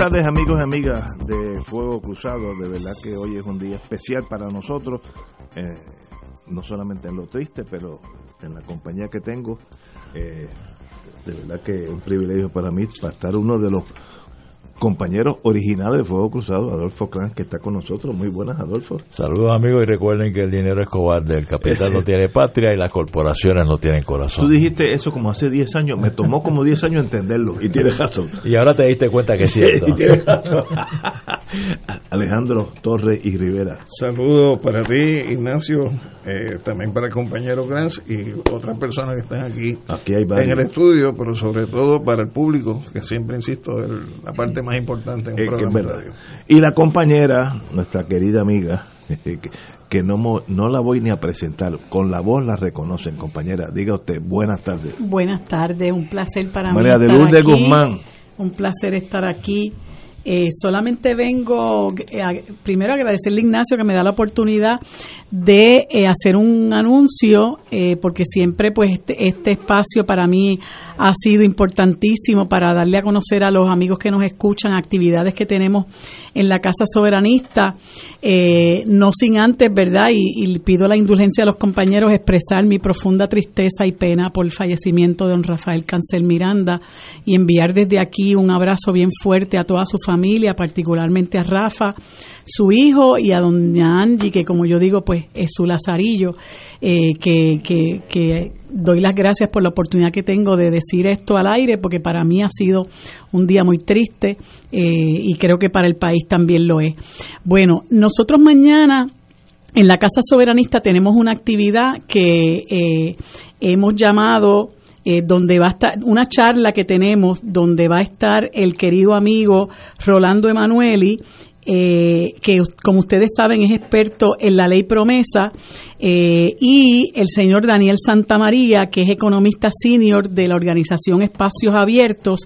Tardes amigos y amigas de Fuego Cruzado, de verdad que hoy es un día especial para nosotros, eh, no solamente en lo triste, pero en la compañía que tengo, eh, de verdad que es un privilegio para mí para estar uno de los compañeros originales de Fuego Cruzado, Adolfo Kranz, que está con nosotros. Muy buenas, Adolfo. Saludos amigos y recuerden que el dinero es cobarde, el capital no tiene patria y las corporaciones no tienen corazón. Tú dijiste eso como hace 10 años, me tomó como 10 años entenderlo y tienes razón. Y ahora te diste cuenta que es cierto. Y tienes razón. Alejandro Torres y Rivera. Saludos para ti, Ignacio, eh, también para el compañero Kranz y otras personas que están aquí, Aquí hay en el estudio, pero sobre todo para el público, que siempre insisto, es la parte más importante en un Eh, que es de verdad. Y la compañera, nuestra querida amiga, que, que no, mo- no la voy ni a presentar, con la voz la reconocen, compañera. Diga usted, buenas tardes. Buenas tardes, un placer para María mí. de estar Lourdes aquí. Guzmán. Un placer estar aquí. Eh, solamente vengo, eh, a- primero agradecerle a Ignacio que me da la oportunidad de eh, hacer un anuncio, eh, porque siempre pues este, este espacio para mí ha sido importantísimo para darle a conocer a los amigos que nos escuchan actividades que tenemos en la Casa Soberanista, eh, no sin antes, ¿verdad? Y, y pido la indulgencia a los compañeros expresar mi profunda tristeza y pena por el fallecimiento de don Rafael Cancel Miranda y enviar desde aquí un abrazo bien fuerte a toda su familia, particularmente a Rafa, su hijo y a doña Angie, que como yo digo, pues es su lazarillo, eh, que doy las gracias por la oportunidad que tengo de decir esto al aire, porque para mí ha sido un día muy triste eh, y creo que para el país también lo es. Bueno, nosotros mañana en la Casa Soberanista tenemos una actividad que eh, hemos llamado eh, donde va a estar una charla que tenemos donde va a estar el querido amigo Rolando Emanueli eh, que como ustedes saben es experto en la ley promesa eh, y el señor Daniel Santamaría que es economista senior de la organización Espacios Abiertos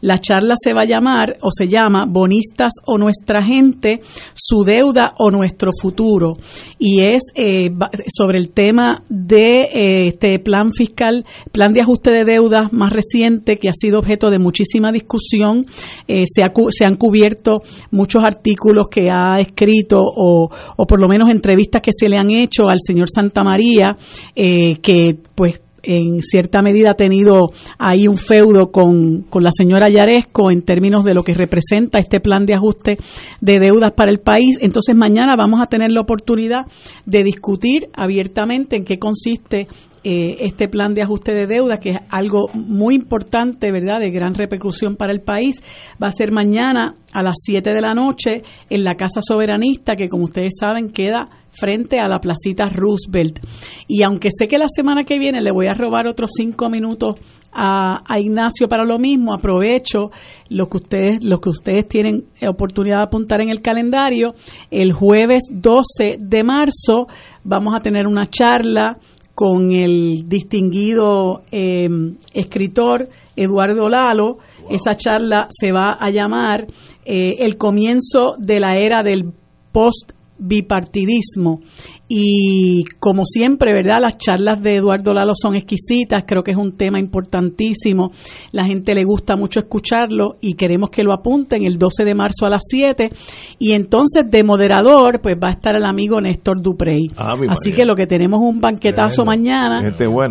la charla se va a llamar o se llama Bonistas o nuestra gente su deuda o nuestro futuro. Y es eh, sobre el tema de eh, este plan fiscal plan de ajuste de deudas más reciente que ha sido objeto de muchísima discusión. Eh, se han cubierto muchos artículos que ha escrito o, o por lo menos entrevistas que se le han hecho al señor Santa María eh, que pues en cierta medida ha tenido ahí un feudo con, con la señora Yaresco en términos de lo que representa este plan de ajuste de deudas para el país. Entonces mañana vamos a tener la oportunidad de discutir abiertamente en qué consiste eh, este plan de ajuste de deuda, que es algo muy importante, ¿verdad?, de gran repercusión para el país. Va a ser mañana a las 7 de la noche en la Casa Soberanista, que como ustedes saben queda frente a la placita Roosevelt. Y aunque sé que la semana que viene le voy a robar otros cinco minutos a, a Ignacio para lo mismo, aprovecho lo que ustedes, lo que ustedes tienen oportunidad de apuntar en el calendario. El jueves 12 de marzo vamos a tener una charla con el distinguido eh, escritor Eduardo Lalo. Esa charla se va a llamar eh, El comienzo de la era del post bipartidismo y como siempre, ¿verdad? Las charlas de Eduardo Lalo son exquisitas, creo que es un tema importantísimo, la gente le gusta mucho escucharlo y queremos que lo apunten el 12 de marzo a las 7 y entonces de moderador pues va a estar el amigo Néstor Duprey. Ah, Así que lo que tenemos un banquetazo mañana,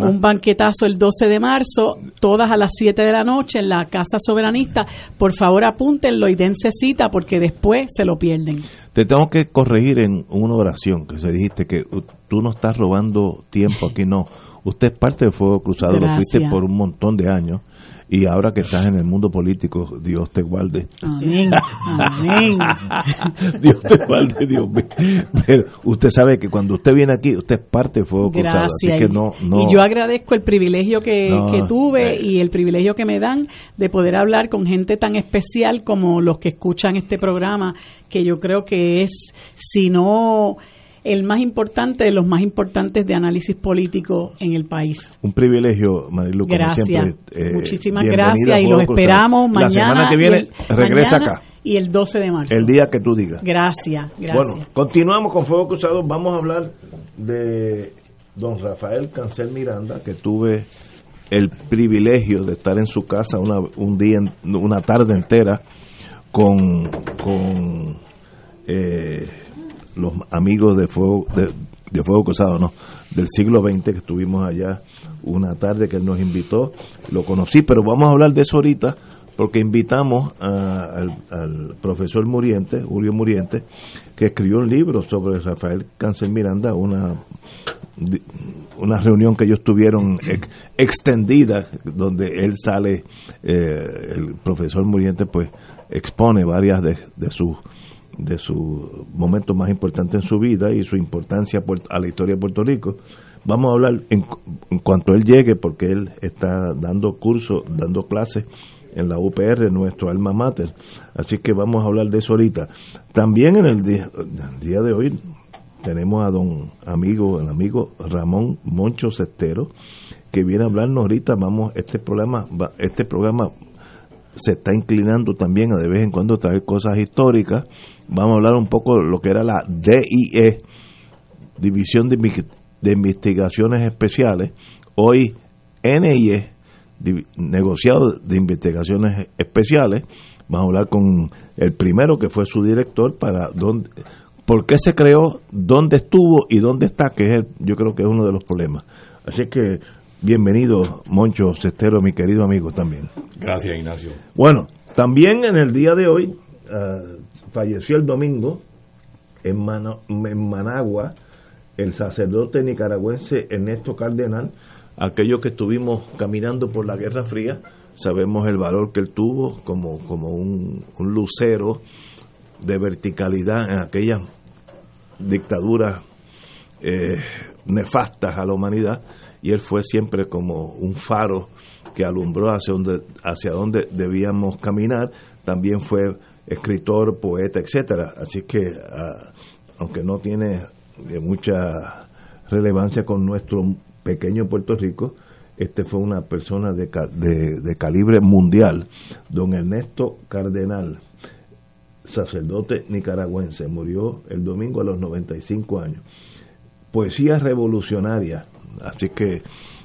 un banquetazo el 12 de marzo, todas a las 7 de la noche en la Casa Soberanista. Por favor apúntenlo y dense cita porque después se lo pierden. Te tengo que corregir en una oración que se dijiste que uh, tú no estás robando tiempo aquí, no. Usted es parte de Fuego Cruzado, lo fuiste por un montón de años y ahora que estás en el mundo político, Dios te guarde. Amén. Amén. Dios te guarde, Dios mío. Pero usted sabe que cuando usted viene aquí, usted es parte de Fuego Cruzado, Gracias. así que no, no. Y yo agradezco el privilegio que, No, que tuve eh. y el privilegio que me dan de poder hablar con gente tan especial como los que escuchan este programa, que yo creo que es, si no el más importante de los más importantes de análisis político en el país. Un privilegio, Marilu, como Gracias. siempre. eh, Muchísimas gracias y los esperamos La mañana. semana que viene el- regresa mañana acá. Y el 12 de marzo. El día que tú digas. Gracias, gracias. Bueno, continuamos con Fuego Cruzado. Vamos a hablar de don Rafael Cancel Miranda, que tuve el privilegio de estar en su casa una, un día, una tarde entera con, con eh, los amigos de Fuego, de, Fuego Cruzado, no, del siglo XX, que estuvimos allá una tarde que él nos invitó. Lo conocí, pero vamos a hablar de eso ahorita porque invitamos a- al, profesor Muriente, Julio Muriente, que escribió un libro sobre Rafael Cáncer Miranda, una una reunión que ellos tuvieron ex- extendida donde él sale eh, el profesor Muriente pues expone varias de, de sus de sus momentos más importantes en su vida y su importancia por- a la historia de Puerto Rico vamos a hablar en, cu- en cuanto él llegue porque él está dando cursos dando clases en la UPR, nuestro alma mater. Así que vamos a hablar de eso ahorita. También en el día, día de hoy tenemos a don amigo, el amigo Ramón Moncho Cestero, que viene a hablarnos ahorita. Vamos, este programa, este programa se está inclinando también a de vez en cuando traer cosas históricas. Vamos a hablar un poco de lo que era la DIE, División de, Investigaciones Especiales, hoy NIE, Div- Negociado de Investigaciones Especiales. Vamos a hablar con el primero que fue su director para dónde, por qué se creó, dónde estuvo y dónde está, que es el- yo creo que es uno de los problemas. Así que bienvenido, Moncho Cestero, mi querido amigo también. Gracias, Ignacio. Bueno, también en el día de hoy ah, falleció el domingo en Managua el sacerdote nicaragüense Ernesto Cardenal. Aquellos que estuvimos caminando por la Guerra Fría, sabemos el valor que él tuvo como, como un, un lucero de verticalidad en aquellas dictaduras eh, nefastas a la humanidad y él fue siempre como un faro que alumbró hacia donde hacia donde debíamos caminar también fue escritor poeta etcétera. Así que ah, aunque no tiene eh, mucha relevancia con nuestro pequeño Puerto Rico este fue una persona de, de calibre mundial don Ernesto Cardenal sacerdote nicaragüense. Murió el domingo a los 95 años. Poesía revolucionaria. Así que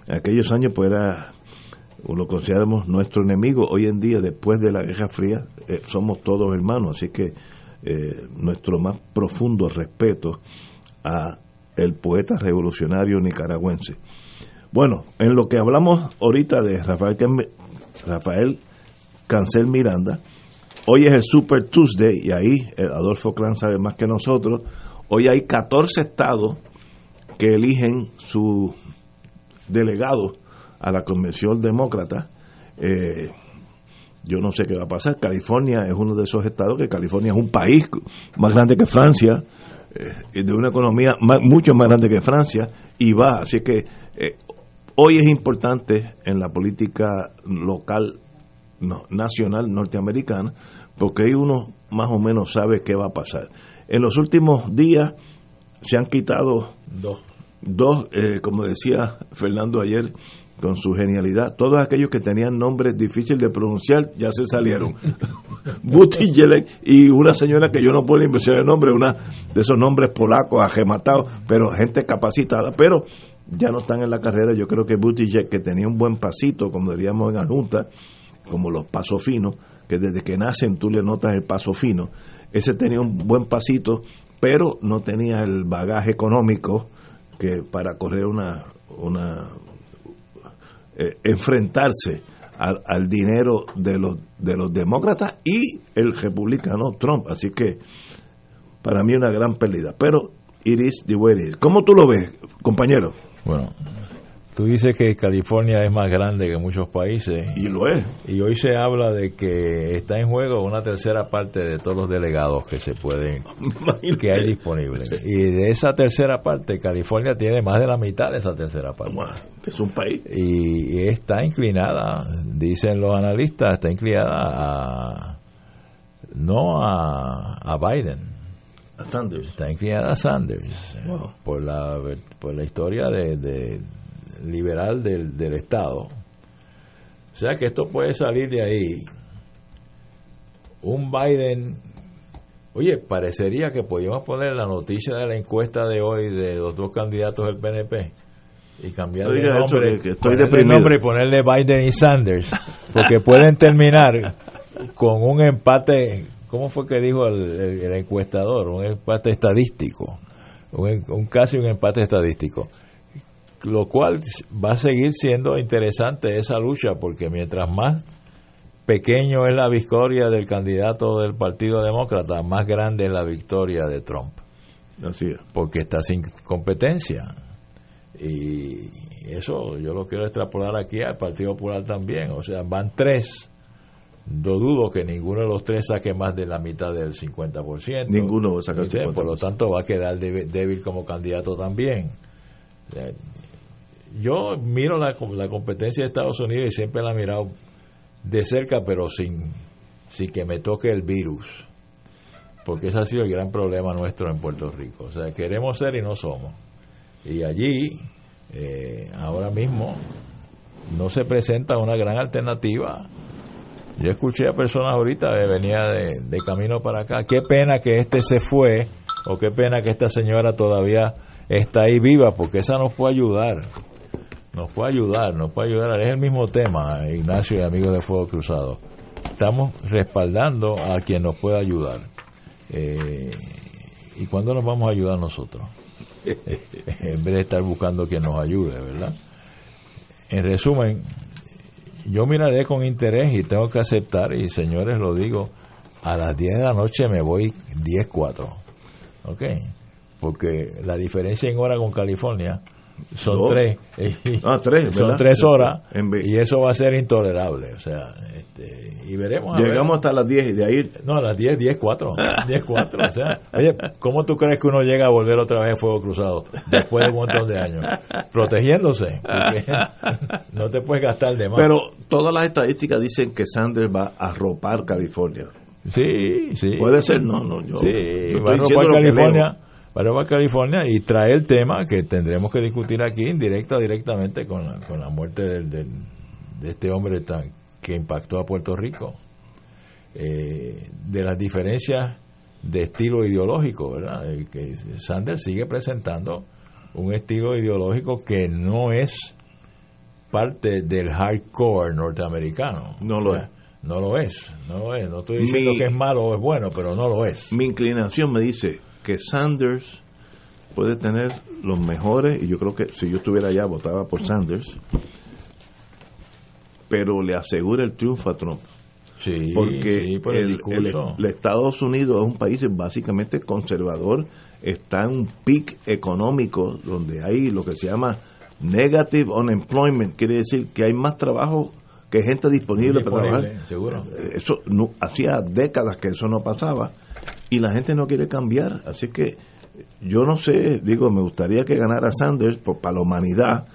en aquellos años pues era, lo consideramos nuestro enemigo. Hoy en día, después de la Guerra Fría, eh, somos todos hermanos. Así que eh, nuestro más profundo respeto a el poeta revolucionario nicaragüense. Bueno, en lo que hablamos ahorita de Rafael, Rafael Cancel Miranda, hoy es el Super Tuesday y ahí eh, Adolfo Clan sabe más que nosotros. Hoy hay 14 estados que eligen su delegado a la Convención Demócrata. Eh, yo no sé qué va a pasar. California es uno de esos estados que California es un país más grande que Francia, eh, de una economía mucho más grande que Francia, y va. Así que eh, hoy es importante en la política local, no, nacional norteamericana, porque ahí uno más o menos sabe qué va a pasar. En los últimos días se han quitado Dos. Dos, eh, como decía Fernando ayer, con su genialidad, todos aquellos que tenían nombres difíciles de pronunciar ya se salieron. Buttigieg y una señora que yo no puedo inventar el nombre, una de esos nombres polacos, agematados, pero gente capacitada, pero ya no están en la carrera. Yo creo que Buttigieg, que tenía un buen pasito, como diríamos en la Junta, como los pasos finos, que desde que nacen tú le notas el paso fino, ese tenía un buen pasito, pero no tenía el bagaje económico que para correr una, una eh, enfrentarse al, al, dinero de los de los demócratas y el republicano Trump así que para mí una gran pérdida pero Iris de ¿cómo tú lo ves compañero? bueno Tú dices que California es más grande que muchos países. Y lo es. Y hoy se habla de que está en juego una tercera parte de todos los delegados que se pueden, que hay disponibles. Y de esa tercera parte, California tiene más de la mitad de esa tercera parte. Es un país. Y, está inclinada, dicen los analistas, está inclinada a, no a, a Biden. A Sanders. Está inclinada a Sanders. Por, la, por la historia de liberal del, del Estado. O sea que esto puede salir de ahí. Un Biden, oye, parecería que podíamos poner la noticia de la encuesta de hoy de los dos candidatos del PNP y cambiar el nombre, que estoy nombre y ponerle Biden y Sanders, porque pueden terminar con un empate, ¿cómo fue que dijo el, encuestador? Un empate estadístico, un, un casi un empate estadístico lo cual va a seguir siendo interesante esa lucha porque mientras más pequeño es la victoria del candidato del Partido Demócrata, más grande es la victoria de Trump. Así es. Porque está sin competencia. Y eso yo lo quiero extrapolar aquí al Partido Popular también. O sea, van tres. No dudo que ninguno de los tres saque más de la mitad del 50%. Ninguno va a sacar el 50%. Por lo tanto, va a quedar débil como candidato también yo miro la, la competencia de Estados Unidos y siempre la he mirado de cerca, pero sin, sin que me toque el virus. Porque ese ha sido el gran problema nuestro en Puerto Rico. O sea, queremos ser y no somos. Y allí, eh, ahora mismo, no se presenta una gran alternativa. Yo escuché a personas ahorita, que venía de, de camino para acá. Qué pena que este se fue, o qué pena que esta señora todavía está ahí viva, porque esa nos puede ayudar nos puede ayudar, nos puede ayudar. Es el mismo tema, Ignacio y amigos de Fuego Cruzado. Estamos respaldando a quien nos pueda ayudar. Eh, ¿Y cuándo nos vamos a ayudar nosotros? en vez de estar buscando quien nos ayude, ¿verdad? En resumen, yo miraré con interés y tengo que aceptar, y señores lo digo, a las 10 de la noche me voy 10-4. ¿Ok? Porque la diferencia en hora con California son tres. Ah, tres son tres horas y eso va a ser intolerable. O sea, este, y veremos. Llegamos hasta las 10 y de ahí. No, a las 10, 10, 4. 10, 4. O sea, oye, ¿cómo tú crees que uno llega a volver otra vez a fuego cruzado después de un montón de años? Protegiéndose. no te puedes gastar de más. Pero todas las estadísticas dicen que Sanders va a arropar California. Sí, sí. Puede ser, no, no. Yo sí, va a arropar California para California y trae el tema que tendremos que discutir aquí en directa directamente con la, con la muerte del, de este hombre tan, que impactó a Puerto Rico eh, de las diferencias de estilo ideológico verdad que Sanders sigue presentando un estilo ideológico que no es parte del hardcore norteamericano. No lo es. no lo es no lo es. No estoy diciendo que es malo o es bueno pero no lo es. Mi inclinación me dice que Sanders puede tener los mejores, y yo creo que si yo estuviera allá votaba por Sanders, pero le asegura el triunfo a Trump. Sí, porque el, el, Estados Unidos es un país básicamente conservador, está en un pic económico donde hay lo que se llama negative unemployment, quiere decir que hay más trabajo que gente disponible, para trabajar. Seguro. Eso no, hacía décadas que eso no pasaba y la gente no quiere cambiar. Así que yo no sé, digo, me gustaría que ganara Sanders por, para la humanidad,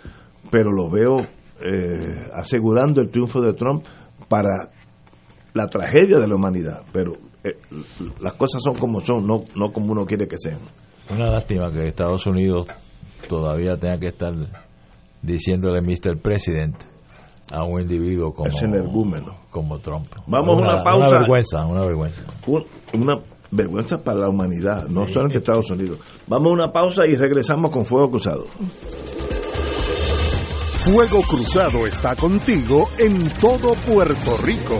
pero lo veo eh, asegurando el triunfo de Trump para la tragedia de la humanidad. Pero eh, las cosas son como son, no, no como uno quiere que sean. Una lástima que Estados Unidos todavía tenga que estar diciéndole Mr. President a un individuo como, Es energúmeno. como Trump. Vamos a una pausa. Una vergüenza, una vergüenza. Un- una vergüenza para la humanidad, no solamente Estados Unidos. Vamos a una pausa y regresamos con Fuego Cruzado. Fuego Cruzado está contigo en todo Puerto Rico.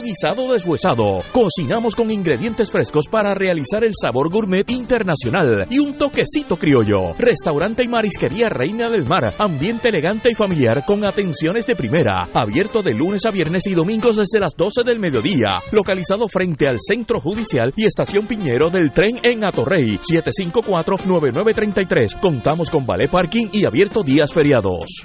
guisado deshuesado. Cocinamos con ingredientes frescos para realizar el sabor gourmet internacional y un toquecito criollo. Restaurante y marisquería Reina del Mar. Ambiente elegante y familiar con atenciones de primera. Abierto de lunes a viernes y domingos desde las 12 del mediodía. Localizado frente al Centro Judicial y Estación Piñero del tren en Atorrey. 754-9933. Contamos con ballet parking y abierto días feriados.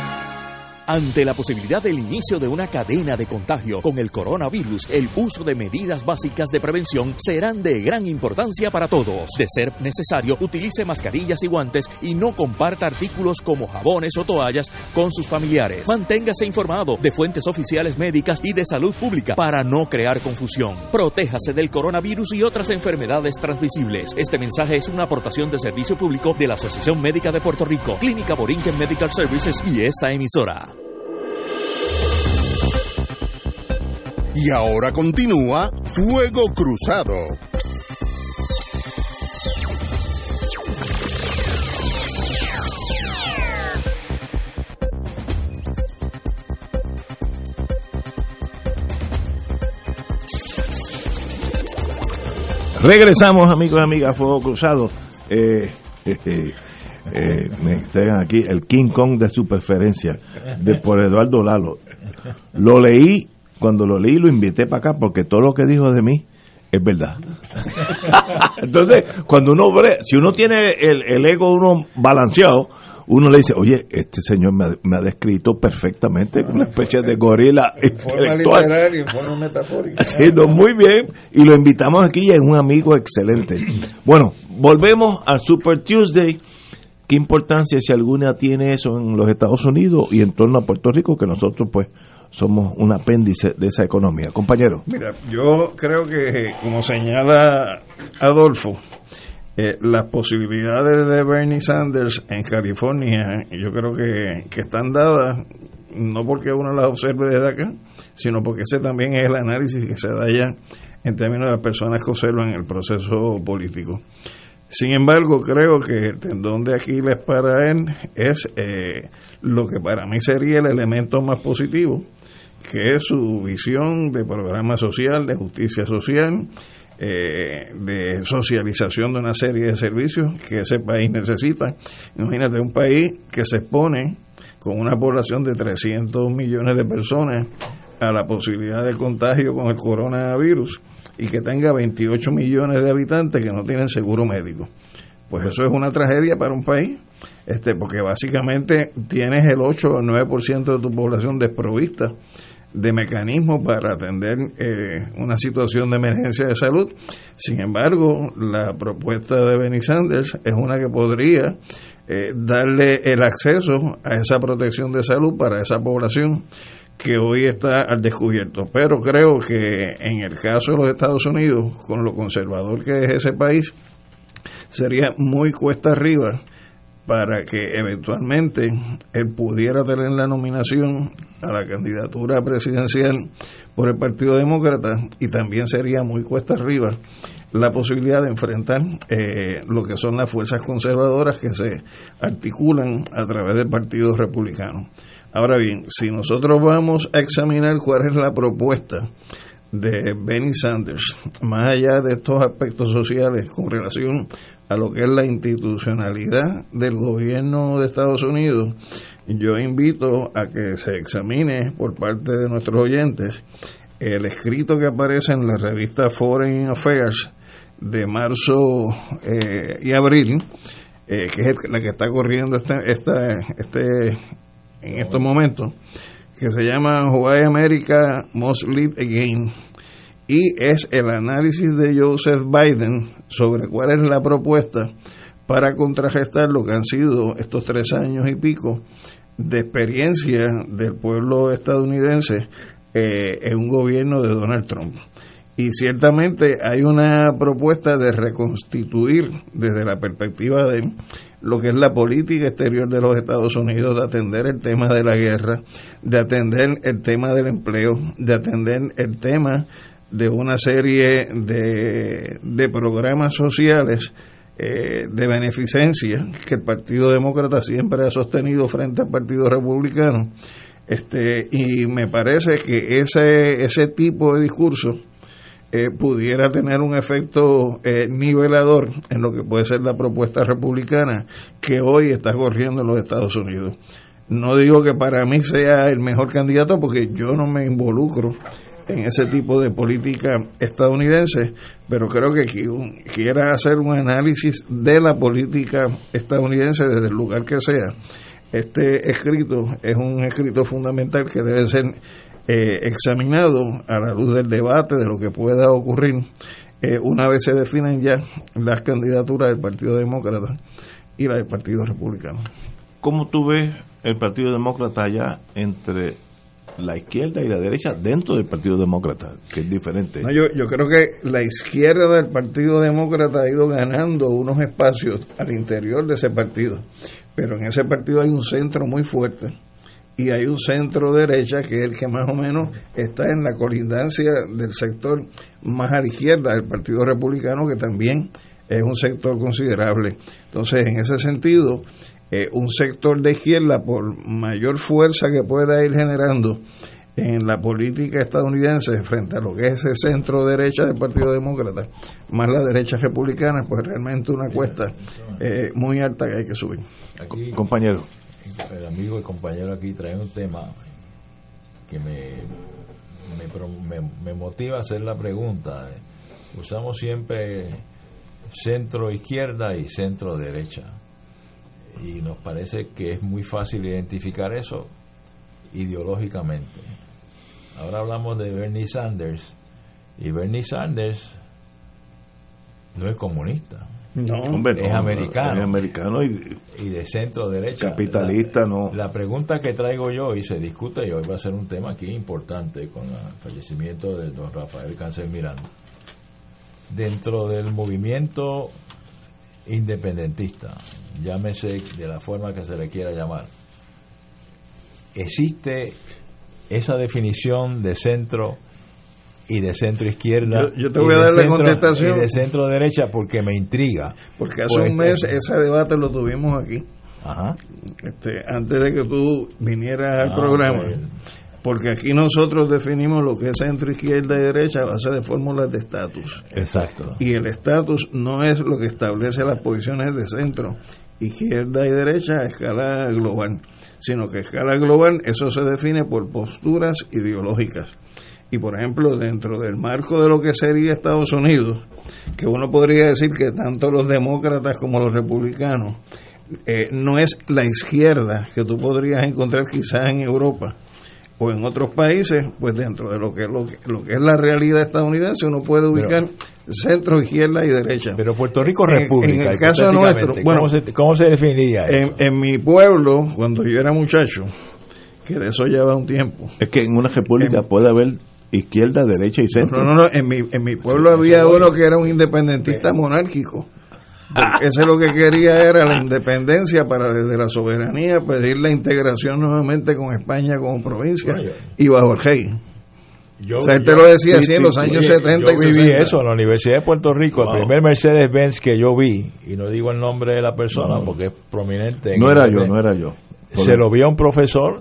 Ante la posibilidad del inicio de una cadena de contagio con el coronavirus, el uso de medidas básicas de prevención serán de gran importancia para todos. De ser necesario, utilice mascarillas y guantes y no comparta artículos como jabones o toallas con sus familiares. Manténgase informado de fuentes oficiales médicas y de salud pública para no crear confusión. Protéjase del coronavirus y otras enfermedades transmisibles. Este mensaje es una aportación de servicio público de la Asociación Médica de Puerto Rico, Clínica Borinquen Medical Services y esta emisora. Y ahora continúa Fuego Cruzado. Regresamos, amigos y amigas, Fuego Cruzado. Eh, eh, eh, me entregan aquí el King Kong de su preferencia, de por Eduardo Lalo. Lo leí, cuando lo leí lo invité para acá porque todo lo que dijo de mí es verdad. Entonces, cuando uno si uno tiene el, el ego uno balanceado, uno le dice, oye, este señor me ha, me ha descrito perfectamente una especie de gorila En forma intelectual. forma metafórica. Haciendo muy bien y lo invitamos aquí y es un amigo excelente. Bueno, volvemos al Super Tuesday. ¿Qué importancia, si alguna, tiene eso en los Estados Unidos y en torno a Puerto Rico, que nosotros pues somos un apéndice de esa economía? Compañero. Mira, yo creo que, como señala Adolfo, eh, las posibilidades de Bernie Sanders en California, yo creo que, que están dadas, no porque uno las observe desde acá, sino porque ese también es el análisis que se da allá en términos de las personas que observan el proceso político. Sin embargo, creo que el tendón de Aquiles para él es eh, lo que para mí sería el elemento más positivo, que es su visión de programa social, de justicia social, eh, de socialización de una serie de servicios que ese país necesita. Imagínate un país que se expone con una población de 300 millones de personas a la posibilidad de contagio con el coronavirus y que tenga 28 millones de habitantes que no tienen seguro médico. Pues eso es una tragedia para un país, este, porque básicamente tienes el 8 o el 9% de tu población desprovista de mecanismos para atender eh, una situación de emergencia de salud. Sin embargo, la propuesta de Benny Sanders es una que podría eh, darle el acceso a esa protección de salud para esa población que hoy está al descubierto. Pero creo que en el caso de los Estados Unidos, con lo conservador que es ese país, sería muy cuesta arriba para que eventualmente él pudiera tener la nominación a la candidatura presidencial por el Partido Demócrata y también sería muy cuesta arriba la posibilidad de enfrentar eh, lo que son las fuerzas conservadoras que se articulan a través del Partido Republicano. Ahora bien, si nosotros vamos a examinar cuál es la propuesta de Benny Sanders, más allá de estos aspectos sociales con relación a lo que es la institucionalidad del gobierno de Estados Unidos, yo invito a que se examine por parte de nuestros oyentes el escrito que aparece en la revista Foreign Affairs de marzo eh, y abril, eh, que es la que está corriendo esta, esta, este, en estos momentos, que se llama Why America Must Lead Again y es el análisis de Joseph Biden sobre cuál es la propuesta para contragestar lo que han sido estos tres años y pico de experiencia del pueblo estadounidense eh, en un gobierno de Donald Trump. Y ciertamente hay una propuesta de reconstituir desde la perspectiva de lo que es la política exterior de los Estados Unidos, de atender el tema de la guerra, de atender el tema del empleo, de atender el tema de una serie de, de programas sociales eh, de beneficencia que el Partido Demócrata siempre ha sostenido frente al Partido Republicano. Este, y me parece que ese, ese tipo de discurso eh, pudiera tener un efecto eh, nivelador en lo que puede ser la propuesta republicana que hoy está corriendo en los Estados Unidos. No digo que para mí sea el mejor candidato porque yo no me involucro en ese tipo de política estadounidense, pero creo que quiera hacer un análisis de la política estadounidense desde el lugar que sea. Este escrito es un escrito fundamental que debe ser eh, examinado a la luz del debate de lo que pueda ocurrir eh, una vez se definen ya las candidaturas del Partido Demócrata y la del Partido Republicano. ¿Cómo tú ves el Partido Demócrata allá entre la izquierda y la derecha dentro del Partido Demócrata, que es diferente. yo, yo creo que la izquierda del Partido Demócrata ha ido ganando unos espacios al interior de ese partido, pero en ese partido hay un centro muy fuerte y hay un centro derecha que es el que más o menos está en la colindancia del sector más a la izquierda del Partido Republicano, que también es un sector considerable. Entonces, en ese sentido, eh, un sector de izquierda, por mayor fuerza que pueda ir generando en la política estadounidense frente a lo que es ese centro derecha del Partido Demócrata, más la derecha republicana, pues realmente una cuesta eh, muy alta que hay que subir. compañero. El amigo y compañero aquí trae un tema que me, me, me motiva a hacer la pregunta. Usamos siempre centro izquierda y centro derecha y nos parece que es muy fácil identificar eso ideológicamente. Ahora hablamos de Bernie Sanders y Bernie Sanders no es comunista. No, es americano. Es americano y, y, de centro derecha. Capitalista, no. La pregunta que traigo yo y se discute y hoy va a ser un tema aquí importante con el fallecimiento de don Rafael Cáncer Miranda. Dentro del movimiento independentista, llámese de la forma que se le quiera llamar, existe esa definición de centro y de centro izquierda. Yo, te voy a dar la contestación. Y de centro derecha porque me intriga. Porque hace un mes ese debate lo tuvimos aquí. Ajá. Este, antes de que tú vinieras al ah, programa porque aquí nosotros definimos lo que es centro, izquierda y derecha a base de fórmulas de estatus. Exacto. Y el estatus no es lo que establece las posiciones de centro, izquierda y derecha a escala global, sino que a escala global eso se define por posturas ideológicas. Y por ejemplo, dentro del marco de lo que sería Estados Unidos, que uno podría decir que tanto los demócratas como los republicanos eh, no es la izquierda que tú podrías encontrar quizás en Europa, o en otros países, pues dentro de lo que, lo que, lo que es la realidad estadounidense, uno puede ubicar centro, izquierda y derecha. Pero Puerto Rico República. En, el caso nuestro, bueno, ¿cómo se, definiría? En, en, mi pueblo, cuando yo era muchacho, que de eso lleva un tiempo. Es que en una república puede haber izquierda, derecha y centro. No, no, no, en mi, en mi pueblo había uno que era un independentista monárquico. Ese lo que quería era la independencia para desde la soberanía pedir la integración nuevamente con España como provincia y bajo el rey. Yo, o sea, él te yo- lo decía así sí, en sí, los años oye, 70 y yo viví 60. eso en la Universidad de Puerto Rico. Wow. El primer Mercedes-Benz que yo vi, y no digo el nombre de la persona porque es prominente. en No era yo, no era yo. Se lo vio a un profesor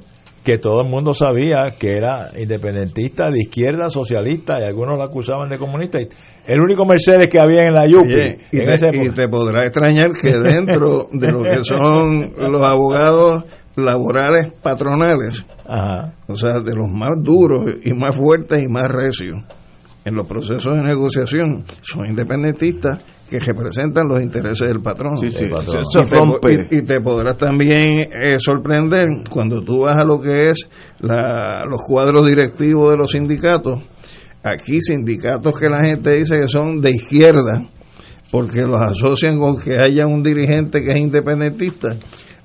que todo el mundo sabía que era independentista, de izquierda, socialista, y algunos lo acusaban de comunista. y El único Mercedes que había en la Yupi. Oye, y, en te, y te podrá extrañar que dentro de lo que son los abogados laborales patronales, Ajá. o sea, de los más duros y más fuertes y más recios en los procesos de negociación, son independentistas que representan los intereses del patrón. Sí, sí, El patrón. eso y, te, rompe. y- y te podrás también eh, sorprender cuando tú vas a lo que es la- los cuadros directivos de los sindicatos. Aquí sindicatos que la gente dice que son de izquierda, porque los asocian con que haya un dirigente que es independentista.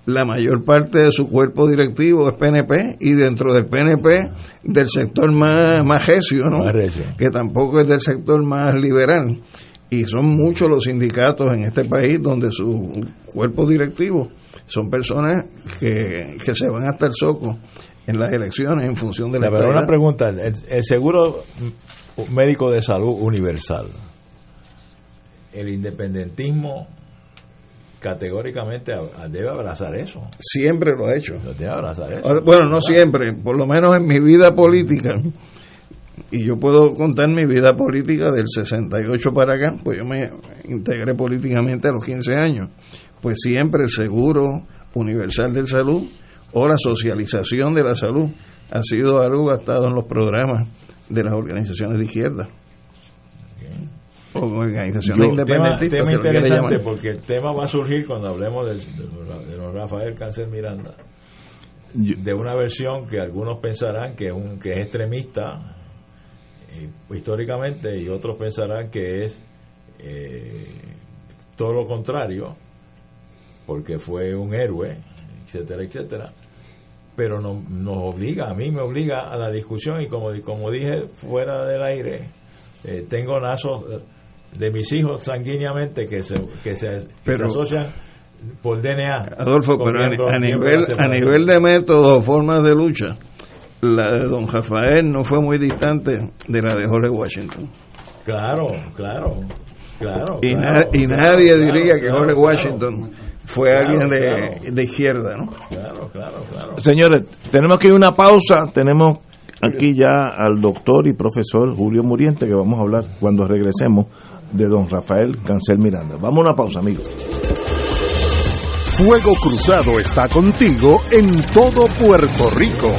La mayor parte de su cuerpo directivo es PNP y dentro del PNP del sector más, más recio, ¿no? Más recio. que tampoco es del sector más liberal. Y son muchos los sindicatos en este país donde su cuerpo directivo son personas que, que se van hasta el soco en las elecciones en función de la Pero una pregunta, el, el seguro médico de salud universal, el independentismo categóricamente debe abrazar eso, Siempre lo ha hecho. debe abrazar eso. Bueno, no siempre, por lo menos en mi vida política, y yo puedo contar mi vida política del 68 para acá, pues yo me integré políticamente a los 15 años, pues siempre el seguro universal de salud o la socialización de la salud ha sido algo gastado en los programas de las organizaciones de izquierda. O organizaciones Yo- tema, independentistas. tema interesante porque el tema va a surgir cuando hablemos del- de, de don Rafael Cáncer Miranda, Yo- de una versión que algunos pensarán que es, un, que es extremista eh, históricamente y otros pensarán que es eh, todo lo contrario porque fue un héroe, etcétera, etcétera. Pero no- nos obliga, a mí me obliga a la discusión y como, como dije fuera del aire, eh, tengo lazos de mis hijos sanguíneamente que se, que se, que se Pero- asocian por DNA. Adolfo, con pero a, nivel, a nivel de método o formas de lucha, la de don Rafael no fue muy distante de la de Jorge Washington. Claro, claro, claro. Y, claro, na- y claro, nadie claro, diría que Jorge claro. Washington fue Claro, alguien de, claro. de izquierda, ¿no? Claro, claro, claro. Señores, tenemos que ir a una pausa. Tenemos aquí ya al doctor y profesor Julio Muriente que vamos a hablar cuando regresemos de don Rafael Cancel Miranda. Vamos a una pausa, amigos. Fuego Cruzado está contigo en todo Puerto Rico.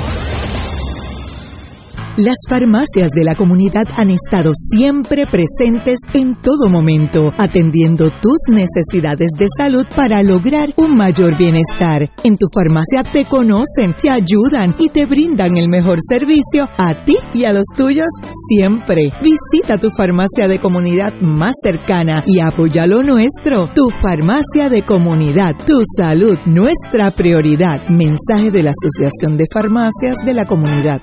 Las farmacias de la comunidad han estado siempre presentes en todo momento, atendiendo tus necesidades de salud para lograr un mayor bienestar. En tu farmacia te conocen, te ayudan y te brindan el mejor servicio a ti y a los tuyos siempre. Visita tu farmacia de comunidad más cercana y apoya lo nuestro. Tu farmacia de comunidad, tu salud, nuestra prioridad. Mensaje de la Asociación de Farmacias de la Comunidad.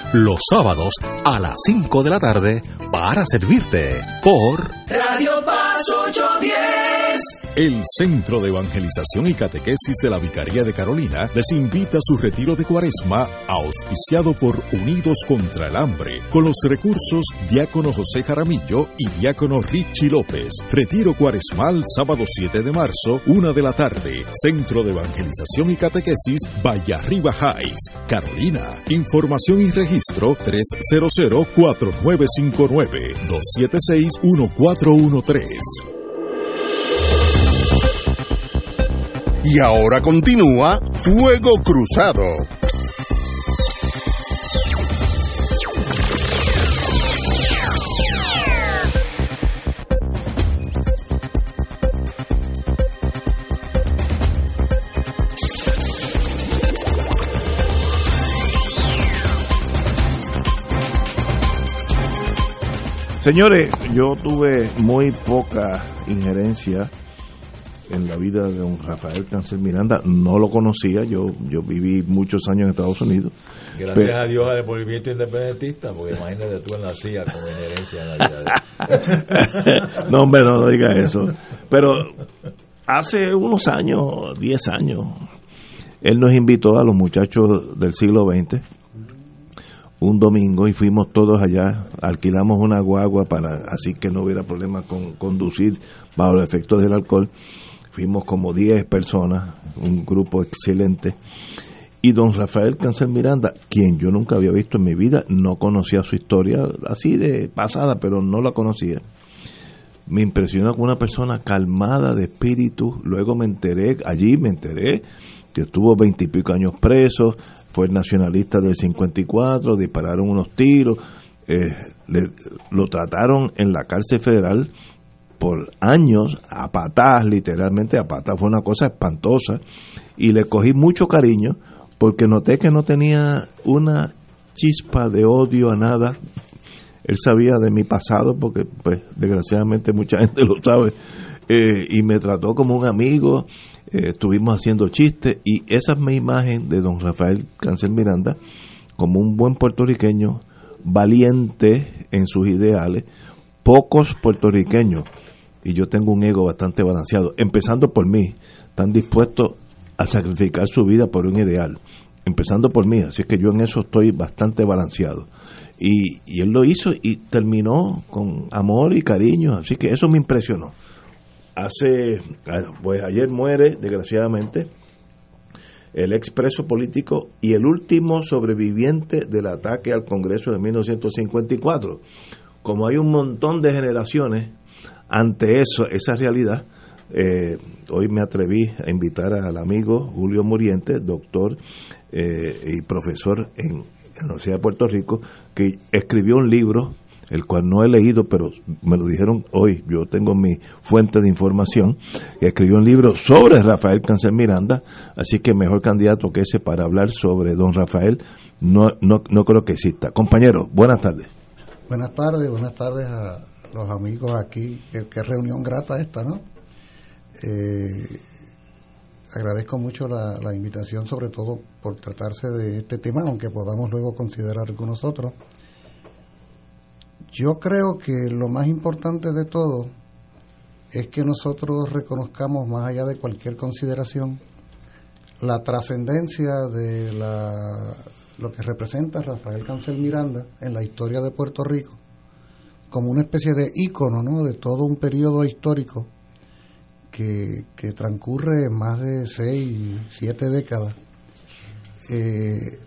los sábados a las 5 de la tarde para servirte por Radio Paz 810. El Centro de Evangelización y Catequesis de la Vicaría de Carolina les invita a su retiro de cuaresma auspiciado por Unidos contra el Hambre, con los recursos Diácono José Jaramillo y Diácono Richie López. Retiro cuaresmal sábado 7 de marzo, una de la tarde. Centro de Evangelización y Catequesis Arriba Heights, Carolina. Información y registro 300-4959-276-1413. Y ahora continúa Fuego Cruzado. Señores, yo tuve muy poca injerencia en la vida de don Rafael Cancel Miranda. No lo conocía, yo yo viví muchos años en Estados Unidos. Gracias a Dios al movimiento independentista, porque imagínate tú en la CIA con inherencia en la vida no, hombre, no, no digas eso. Pero hace unos años, 10 años, él nos invitó a los muchachos del siglo XX un domingo y fuimos todos allá, alquilamos una guagua para así que no hubiera problema con conducir bajo los efectos del alcohol fuimos como 10 personas, un grupo excelente. Y don Rafael Cancel Miranda, quien yo nunca había visto en mi vida, no conocía su historia así de pasada, pero no la conocía. Me impresionó con una persona calmada de espíritu. Luego me enteré, allí me enteré, que estuvo veintipico años preso, fue el nacionalista del 54, dispararon unos tiros, eh, lo trataron en la cárcel federal por años a patas, literalmente a patas, fue una cosa espantosa y le cogí mucho cariño porque noté que no tenía una chispa de odio a nada. Él sabía de mi pasado porque pues desgraciadamente mucha gente lo sabe eh, y me trató como un amigo, eh, estuvimos haciendo chistes y esa es mi imagen de don Rafael Cancel Miranda como un buen puertorriqueño valiente en sus ideales. Pocos puertorriqueños y yo tengo un ego bastante balanceado, empezando por mí, están dispuestos a sacrificar su vida por un ideal, empezando por mí, así que yo en eso estoy bastante balanceado. Y, y él lo hizo y terminó con amor y cariño, así que eso me impresionó. Hace, pues ayer muere, desgraciadamente, el expreso político y el último sobreviviente del ataque al Congreso de 1954. Como hay un montón de generaciones ante eso, esa realidad, eh, hoy me atreví a invitar al amigo Julio Muriente, doctor eh, y profesor en la Universidad de Puerto Rico, que escribió un libro, el cual no he leído, pero me lo dijeron hoy, yo tengo mi fuente de información, escribió un libro sobre Rafael Cáncer Miranda, así que mejor candidato que ese para hablar sobre don Rafael, no, no, no creo que exista. Compañero, buenas tardes. Buenas tardes, buenas tardes a, los amigos aquí, qué, reunión grata esta, ¿no? Eh, agradezco mucho la, la, invitación, sobre todo por tratarse de este tema, aunque podamos luego considerar con nosotros. Yo creo que lo más importante de todo es que nosotros reconozcamos, más allá de cualquier consideración, la trascendencia de la, lo que representa Rafael Cancel Miranda en la historia de Puerto Rico como una especie de ícono ¿no? de todo un periodo histórico que, transcurre más de seis, siete décadas. Eh,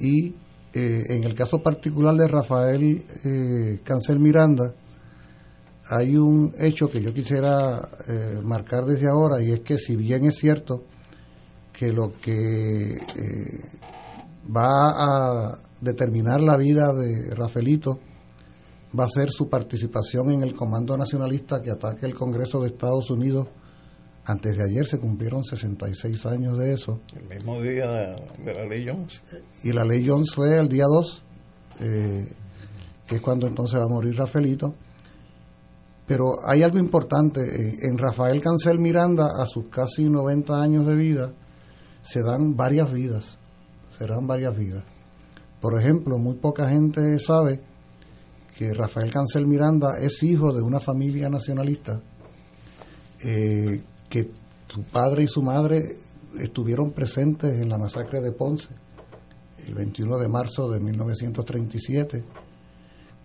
y eh, en el caso particular de Rafael eh, Cancel Miranda, hay un hecho que yo quisiera marcar desde ahora, y es que si bien es cierto que lo que va a determinar la vida de Rafaelito va a ser su participación en el Comando Nacionalista que ataque el Congreso de Estados Unidos. Antes de ayer se cumplieron 66 años de eso. El mismo día de, la ley Jones. Y la ley Jones fue el día 2, eh, que es cuando entonces va a morir Rafaelito. Pero hay algo importante, eh, en Rafael Cancel Miranda, a sus casi 90 años de vida, se dan varias vidas, se dan varias vidas. Por ejemplo, muy poca gente sabe que Rafael Cancel Miranda es hijo de una familia nacionalista eh, que su padre y su madre estuvieron presentes en la masacre de Ponce el 21 de marzo de 1937,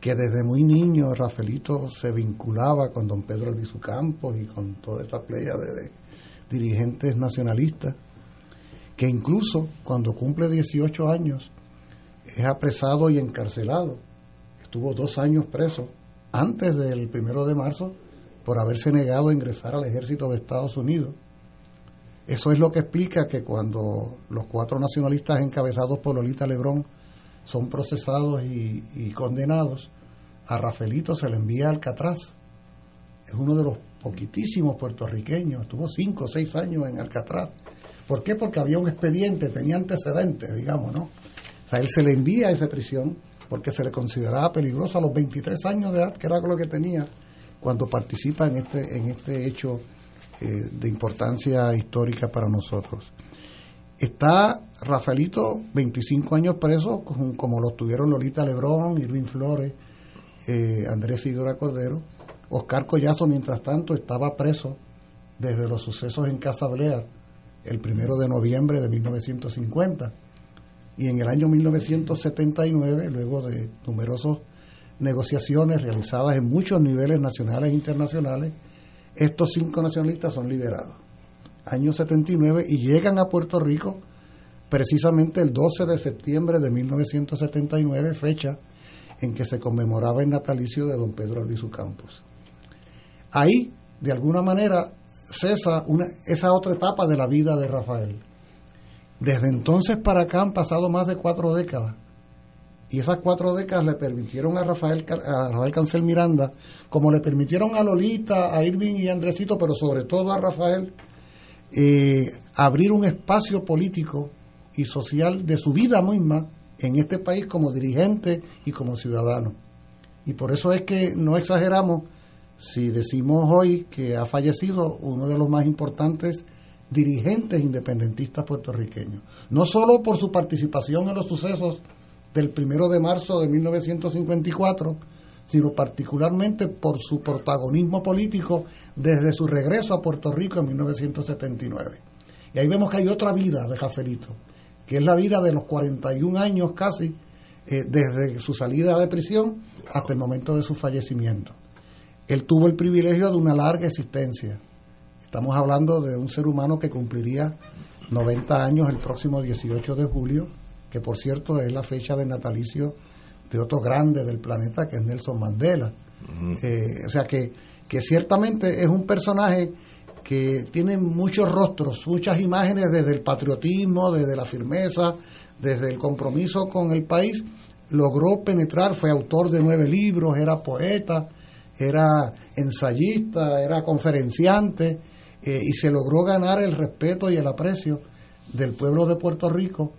que desde muy niño Rafaelito se vinculaba con don Pedro Albizu Campos y con toda esta playa de, de dirigentes nacionalistas, que incluso cuando cumple 18 años es apresado y encarcelado. Estuvo dos años preso antes del primero de marzo por haberse negado a ingresar al ejército de Estados Unidos. Eso es lo que explica que cuando los cuatro nacionalistas encabezados por Lolita Lebrón son procesados y, condenados, a Rafaelito se le envía a Alcatraz. Es uno de los poquitísimos puertorriqueños, estuvo cinco o seis años en Alcatraz. ¿Por qué? Porque había un expediente, tenía antecedentes, digamos, ¿no? O sea, él se le envía a esa prisión porque se le consideraba peligroso a los 23 años de edad, que era lo que tenía cuando participa en este, en este hecho eh, de importancia histórica para nosotros. Está Rafaelito, 25 años preso, como, como lo tuvieron Lolita Lebrón, Irving Flores, eh, Andrés Figueroa Cordero. Oscar Collazo, mientras tanto, estaba preso desde los sucesos en Casa el primero de noviembre de 1950. Y en el año 1979, luego de numerosas negociaciones realizadas en muchos niveles nacionales e internacionales, estos cinco nacionalistas son liberados. Año 79 y llegan a Puerto Rico precisamente el 12 de septiembre de 1979, fecha en que se conmemoraba el natalicio de don Pedro Albizu Campos. Ahí, de alguna manera, cesa una, esa otra etapa de la vida de Rafael. Desde entonces para acá han pasado más de cuatro décadas. Y esas cuatro décadas le permitieron a Rafael, a Rafael Cancel Miranda, como le permitieron a Lolita, a Irving y a Andresito, pero sobre todo a Rafael, eh, abrir un espacio político y social de su vida misma en este país como dirigente y como ciudadano. Y por eso es que no exageramos si decimos hoy que ha fallecido uno de los más importantes dirigentes independentistas puertorriqueños. No solo por su participación en los sucesos del primero de marzo de 1954, sino particularmente por su protagonismo político desde su regreso a Puerto Rico en 1979. Y ahí vemos que hay otra vida de Jaferito, que es la vida de los 41 años casi, eh, desde su salida de prisión hasta el momento de su fallecimiento. Él tuvo el privilegio de una larga existencia. Estamos hablando de un ser humano que cumpliría 90 años el próximo 18 de julio que por cierto es la fecha de natalicio de otro grande del planeta que es Nelson Mandela. Eh, o sea que, que ciertamente es un personaje que tiene muchos rostros, muchas imágenes desde el patriotismo, desde la firmeza, desde el compromiso con el país, logró penetrar, fue autor de nueve libros, era poeta, era ensayista, era conferenciante, eh, y se logró ganar el respeto y el aprecio del pueblo de Puerto Rico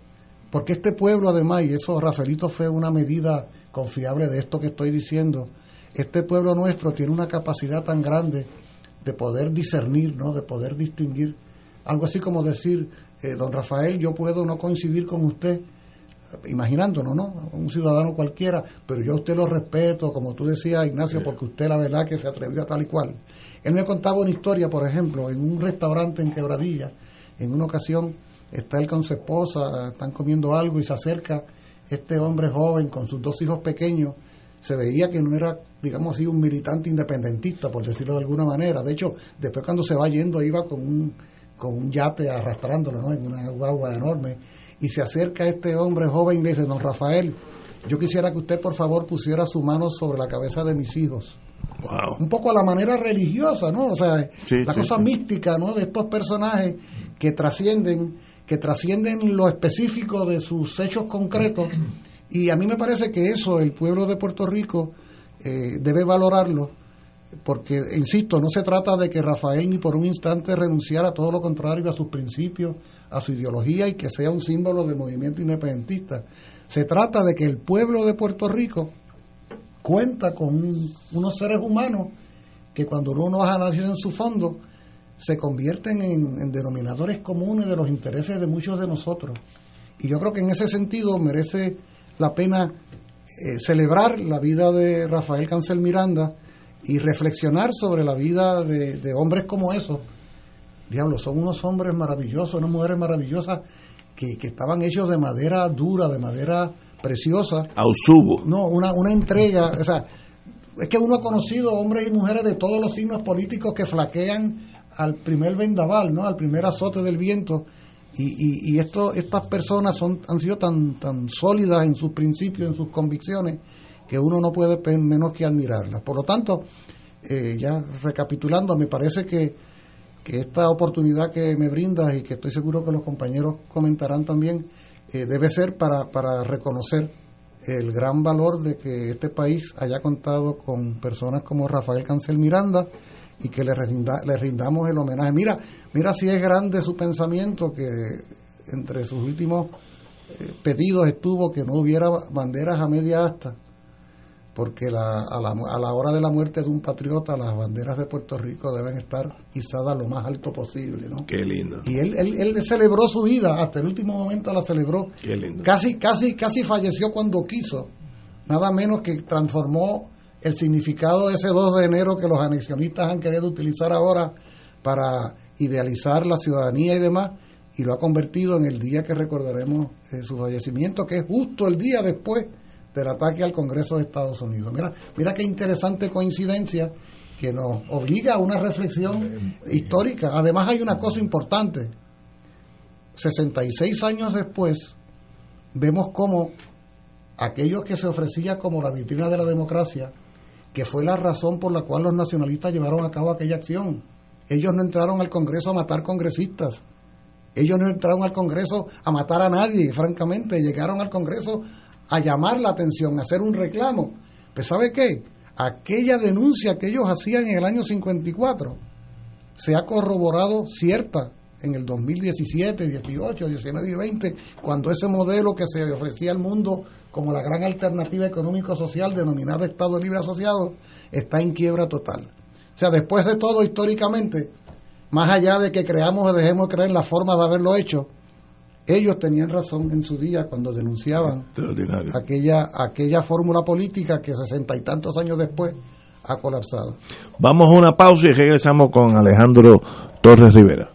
porque este pueblo, además, y eso Rafaelito fue una medida confiable de esto que estoy diciendo, este pueblo nuestro tiene una capacidad tan grande de poder discernir, ¿no? de poder distinguir. Algo así como decir, eh, don Rafael, yo puedo no coincidir con usted, imaginándonos, ¿no? Un ciudadano cualquiera, pero yo a usted lo respeto, como tú decías, Ignacio, porque usted la verdad que se atrevió a tal y cual. Él me contaba una historia, por ejemplo, en un restaurante en Quebradilla, en una ocasión está él con su esposa, están comiendo algo y se acerca este hombre joven con sus dos hijos pequeños. Se veía que no era, digamos así, un militante independentista, por decirlo de alguna manera. De hecho, después cuando se va yendo iba con un, con un yate arrastrándolo, ¿no? En una guagua enorme. Y se acerca este hombre joven y le dice, don Rafael, yo quisiera que usted por favor pusiera su mano sobre la cabeza de mis hijos. Un poco a la manera religiosa, ¿no? O sea, la cosa mística, ¿no? De estos personajes que trascienden que trascienden lo específico de sus hechos concretos y a mí me parece que eso el pueblo de Puerto Rico eh, debe valorarlo porque, insisto, no se trata de que Rafael ni por un instante renunciara a todo lo contrario a sus principios, a su ideología y que sea un símbolo del movimiento independentista. Se trata de que el pueblo de Puerto Rico cuenta con unos seres humanos que cuando uno analiza en su fondo, se convierten en, denominadores comunes de los intereses de muchos de nosotros. Y yo creo que en ese sentido merece la pena eh, celebrar la vida de Rafael Cancel Miranda y reflexionar sobre la vida de, de hombres como esos. Diablo, son unos hombres maravillosos, unas mujeres maravillosas que, que estaban hechos de madera dura, de madera preciosa. Ausubo. No, una, una entrega, o sea, es que uno ha conocido hombres y mujeres de todos los signos políticos que flaquean al primer vendaval, ¿no? Al primer azote del viento. Y, y, esto, estas personas son, han sido tan, tan sólidas en sus principios, en sus convicciones, que uno no puede menos que admirarlas. Por lo tanto, eh, ya recapitulando, me parece que, que esta oportunidad que me brindas y que estoy seguro que los compañeros comentarán también, eh, debe ser para, para reconocer el gran valor de que este país haya contado con personas como Rafael Cancel Miranda y que le, rinda, le rindamos el homenaje. Mira, mira si es grande su pensamiento que entre sus últimos eh, pedidos estuvo que no hubiera banderas a media asta porque la, a, la, a, la, hora de la muerte de un patriota las banderas de Puerto Rico deben estar izadas lo más alto posible, ¿no? Qué lindo. Y él, él, él, celebró su vida, hasta el último momento la celebró. Qué lindo. Casi, casi, casi falleció cuando quiso. Nada menos que transformó el significado de ese 2 de enero que los anexionistas han querido utilizar ahora para idealizar la ciudadanía y demás, y lo ha convertido en el día que recordaremos eh, su fallecimiento, que es justo el día después del ataque al Congreso de Estados Unidos. Mira, mira qué interesante coincidencia que nos obliga a una reflexión histórica. Además hay una cosa importante. 66 años después vemos cómo aquellos que se ofrecía como la vitrina de la democracia, que fue la razón por la cual los nacionalistas llevaron a cabo aquella acción. Ellos no entraron al Congreso a matar congresistas. Ellos no entraron al Congreso a matar a nadie, francamente. Llegaron al Congreso a llamar la atención, a hacer un reclamo. Pues ¿sabe qué? Aquella denuncia que ellos hacían en el año 54 se ha corroborado cierta en el 2017, 18, 19 y 20, cuando ese modelo que se ofrecía al mundo como la gran alternativa económico-social denominada Estado Libre Asociado está en quiebra total. O sea, después de todo, históricamente, más allá de que creamos o dejemos de creer en la forma de haberlo hecho, ellos tenían razón en su día cuando denunciaban aquella, aquella fórmula política que sesenta y tantos años después ha colapsado. Vamos a una pausa y regresamos con Alejandro Torres Rivera.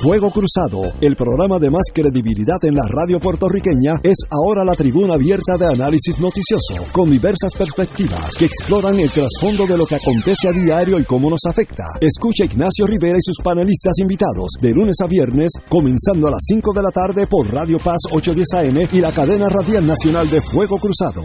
Fuego Cruzado, el programa de más credibilidad en la radio puertorriqueña, es ahora la tribuna abierta de análisis noticioso, con diversas perspectivas que exploran el trasfondo de lo que acontece a diario y cómo nos afecta. Escucha Ignacio Rivera y sus panelistas invitados de lunes a viernes, comenzando a las 5 de la tarde por Radio Paz 810 AM y la cadena radial nacional de Fuego Cruzado.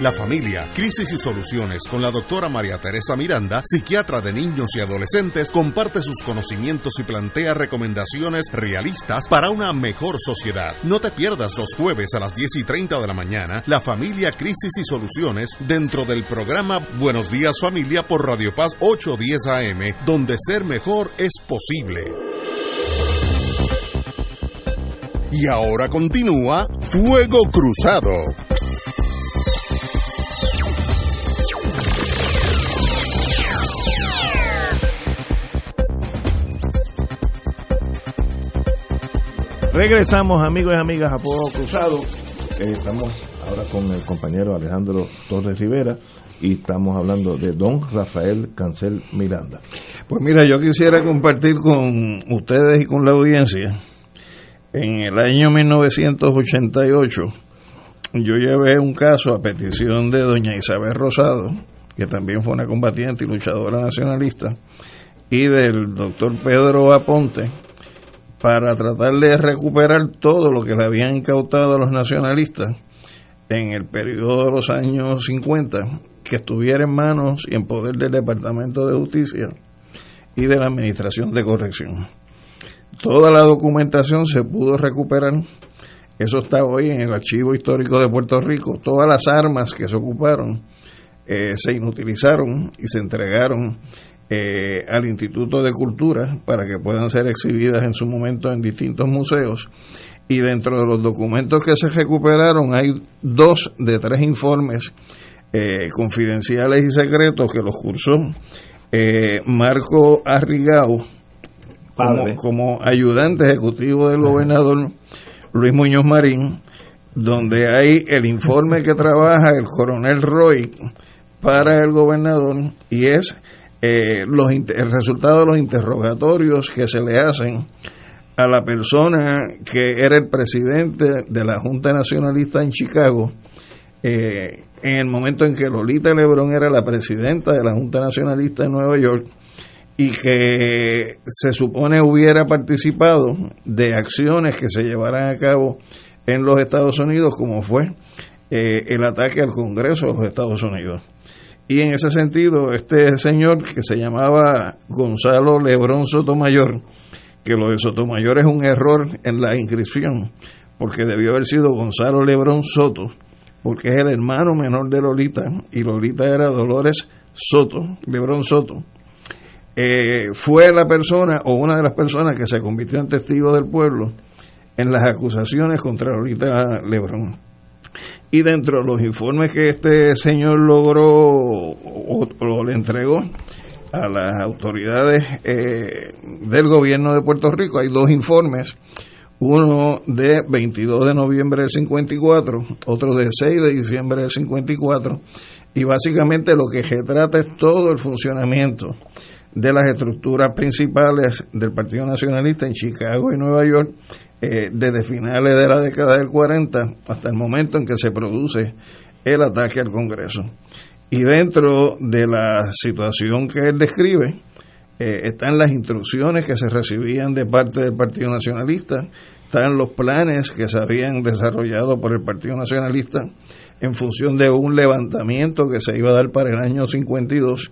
La familia, crisis y soluciones con la doctora María Teresa Miranda, psiquiatra de niños y adolescentes, comparte sus conocimientos y plantea recomendaciones realistas para una mejor sociedad. No te pierdas los jueves a las 10 y 30 de la mañana, la familia, crisis y soluciones dentro del programa Buenos Días Familia por Radio Paz 810 AM, donde ser mejor es posible. Y ahora continúa Fuego Cruzado. Regresamos, amigos y amigas, a Fuego Cruzado. Eh, estamos ahora con el compañero Alejandro Torres Rivera. y estamos hablando de don Rafael Cancel Miranda. Pues mira, yo quisiera compartir con ustedes y con la audiencia. En el año 1988 yo llevé un caso a petición de doña Isabel Rosado, que también fue una combatiente y luchadora nacionalista, y del doctor Pedro Aponte, para tratar de recuperar todo lo que le habían incautado a los nacionalistas en el periodo de los años 50, que estuviera en manos y en poder del Departamento de Justicia y de la Administración de Corrección. Toda la documentación se pudo recuperar, eso está hoy en el Archivo Histórico de Puerto Rico, todas las armas que se ocuparon eh, se inutilizaron y se entregaron eh, al Instituto de Cultura para que puedan ser exhibidas en su momento en distintos museos. Y dentro de los documentos que se recuperaron hay dos de tres informes eh, confidenciales y secretos que los cursó eh, Marco Arrigao como, como, ayudante ejecutivo del gobernador Luis Muñoz Marín, donde hay el informe que trabaja el coronel Roy para el gobernador y es eh, los, el resultado de los interrogatorios que se le hacen a la persona que era el presidente de la Junta Nacionalista en Chicago, eh, en el momento en que Lolita Lebrón era la presidenta de la Junta Nacionalista en Nueva York y que se supone hubiera participado de acciones que se llevaran a cabo en los Estados Unidos, como fue eh, el ataque al Congreso de los Estados Unidos. Y en ese sentido, este señor que se llamaba Gonzalo Lebrón Sotomayor, que lo de Sotomayor es un error en la inscripción, porque debió haber sido Gonzalo Lebrón Soto, porque es el hermano menor de Lolita, y Lolita era Dolores Soto, Lebrón Soto. Eh, fue la persona o una de las personas que se convirtió en testigo del pueblo en las acusaciones contra Lolita Lebrón y dentro de los informes que este señor logró o, le entregó a las autoridades eh, del gobierno de Puerto Rico, hay dos informes, uno de 22 de noviembre del 54, otro de 6 de diciembre del 54, y básicamente lo que retrata es todo el funcionamiento de las estructuras principales del Partido Nacionalista en Chicago y Nueva York eh, desde finales de la década del 40 hasta el momento en que se produce el ataque al Congreso. Y dentro de la situación que él describe, eh, están las instrucciones que se recibían de parte del Partido Nacionalista, están los planes que se habían desarrollado por el Partido Nacionalista en función de un levantamiento que se iba a dar para el año 52,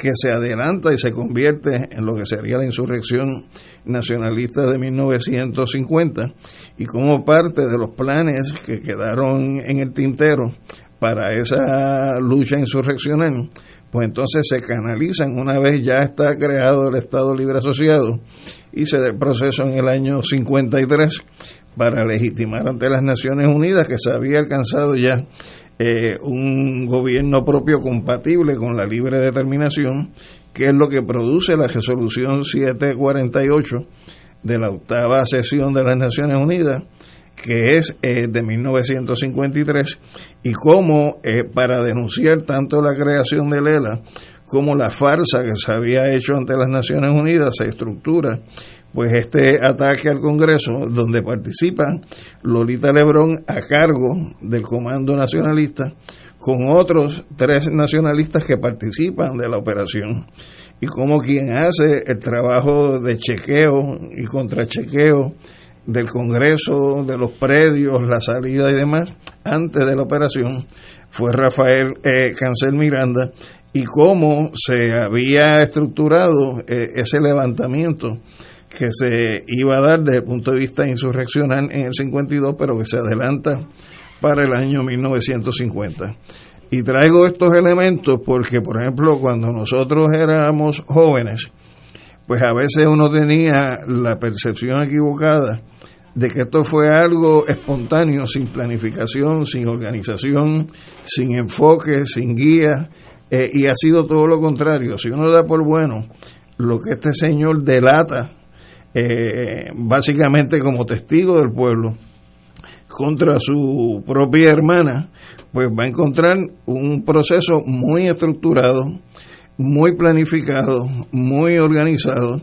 que se adelanta y se convierte en lo que sería la insurrección nacionalista de 1950 y como parte de los planes que quedaron en el tintero para esa lucha insurreccional, pues entonces se canalizan una vez ya está creado el Estado Libre Asociado y se da el proceso en el año 53 para legitimar ante las Naciones Unidas que se había alcanzado ya eh, un gobierno propio compatible con la libre determinación que es lo que produce la resolución 748 de la octava sesión de las Naciones Unidas, que es eh, de 1953, y cómo eh, para denunciar tanto la creación de Lela como la farsa que se había hecho ante las Naciones Unidas se estructura pues este ataque al Congreso donde participan Lolita Lebrón a cargo del Comando Nacionalista con otros tres nacionalistas que participan de la operación. Y como quien hace el trabajo de chequeo y contrachequeo del Congreso, de los predios, la salida y demás, antes de la operación, fue Rafael eh, Cancel Miranda, y cómo se había estructurado eh, ese levantamiento que se iba a dar desde el punto de vista insurreccional en el 52, pero que se adelanta para el año 1950. Y traigo estos elementos porque, por ejemplo, cuando nosotros éramos jóvenes, pues a veces uno tenía la percepción equivocada de que esto fue algo espontáneo, sin planificación, sin organización, sin enfoque, sin guía, eh, y ha sido todo lo contrario. Si uno da por bueno lo que este señor delata, eh, básicamente como testigo del pueblo, contra su propia hermana, pues va a encontrar un proceso muy estructurado, muy planificado, muy organizado,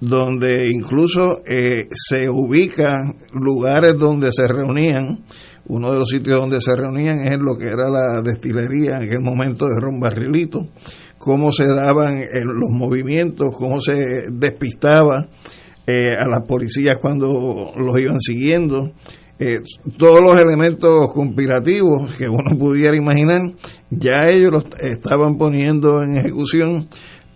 donde incluso eh, se ubican lugares donde se reunían. Uno de los sitios donde se reunían es lo que era la destilería en aquel momento de Ron Barrilito, cómo se daban eh, los movimientos, cómo se despistaba eh, a las policías cuando los iban siguiendo. todos los elementos conspirativos que uno pudiera imaginar, ya ellos los estaban poniendo en ejecución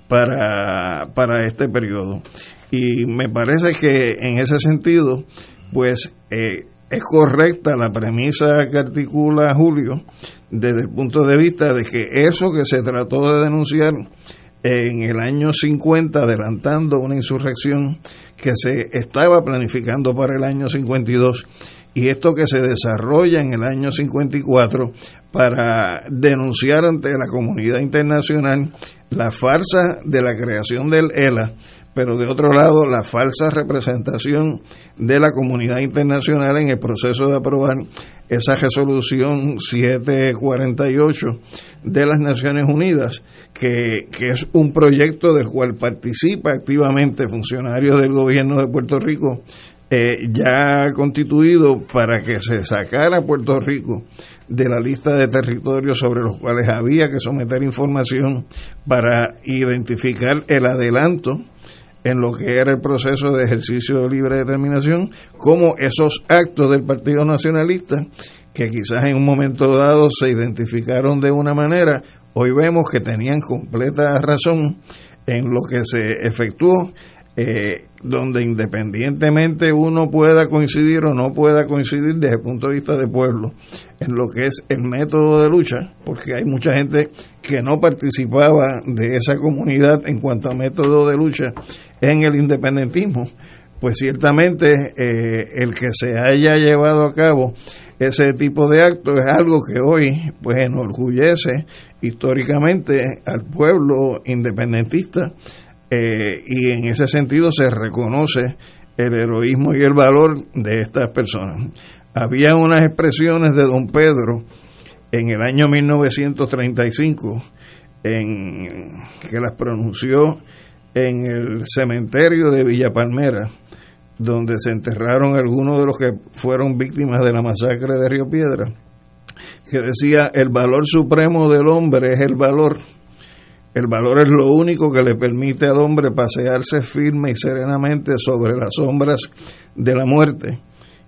para, para este periodo. Y me parece que en ese sentido, pues eh, es correcta la premisa que articula Julio desde el punto de vista de que eso que se trató de denunciar en el año 50, adelantando una insurrección que se estaba planificando para el año 52, y esto que se desarrolla en el año 54 para denunciar ante la comunidad internacional la farsa de la creación del ELA, pero de otro lado la falsa representación de la comunidad internacional en el proceso de aprobar esa resolución 748 de las Naciones Unidas, que, que es un proyecto del cual participa activamente funcionarios del gobierno de Puerto Rico eh, ya constituido para que se sacara Puerto Rico de la lista de territorios sobre los cuales había que someter información para identificar el adelanto en lo que era el proceso de ejercicio de libre determinación, como esos actos del Partido Nacionalista, que quizás en un momento dado se identificaron de una manera, hoy vemos que tenían completa razón en lo que se efectuó, eh, donde independientemente uno pueda coincidir o no pueda coincidir desde el punto de vista de pueblo en lo que es el método de lucha, porque hay mucha gente que no participaba de esa comunidad en cuanto a método de lucha en el independentismo, pues ciertamente eh, el que se haya llevado a cabo ese tipo de actos es algo que hoy pues enorgullece históricamente al pueblo independentista eh, y en ese sentido se reconoce el heroísmo y el valor de estas personas. Había unas expresiones de don Pedro en el año 1935 en, que las pronunció en el cementerio de Villa Palmera, donde se enterraron algunos de los que fueron víctimas de la masacre de Río Piedra, que decía, el valor supremo del hombre es el valor el valor es lo único que le permite al hombre pasearse firme y serenamente sobre las sombras de la muerte.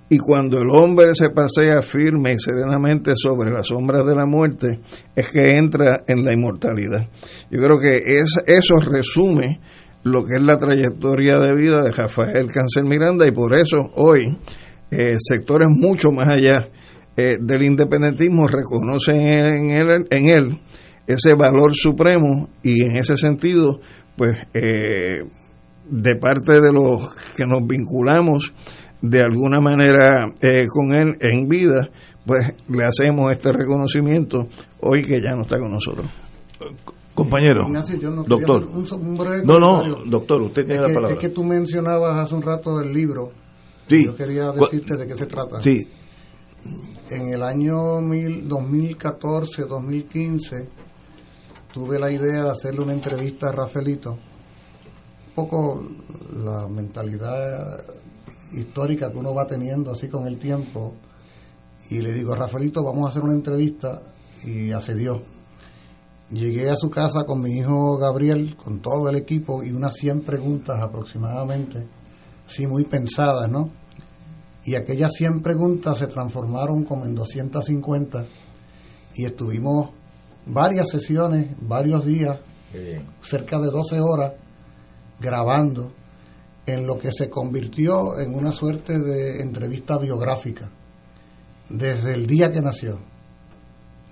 Y cuando el hombre se pasea firme y serenamente sobre las sombras de la muerte, es que entra en la inmortalidad. Yo creo que es, eso resume lo que es la trayectoria de vida de Rafael Cáncer Miranda y por eso hoy eh, sectores mucho más allá eh, del independentismo reconocen en él ese valor supremo y en ese sentido, pues eh, de parte de los que nos vinculamos de alguna manera eh, con él en vida, pues le hacemos este reconocimiento hoy que ya no está con nosotros. Compañero, doctor. no, no, doctor, usted tiene la palabra. Es que tú mencionabas hace un rato el libro. Sí. Yo quería decirte de qué se trata. Sí. En el año 2014, 2015 tuve la idea de hacerle una entrevista a Rafaelito, un poco la mentalidad histórica que uno va teniendo así con el tiempo, y le digo, Rafaelito, vamos a hacer una entrevista, y accedió. Llegué a su casa con mi hijo Gabriel, con todo el equipo, y unas 100 preguntas aproximadamente, así muy pensadas, ¿no? Y aquellas 100 preguntas se transformaron como en 250 y estuvimos varias sesiones, varios días, cerca de 12 horas, grabando en lo que se convirtió en una suerte de entrevista biográfica, desde el día que nació,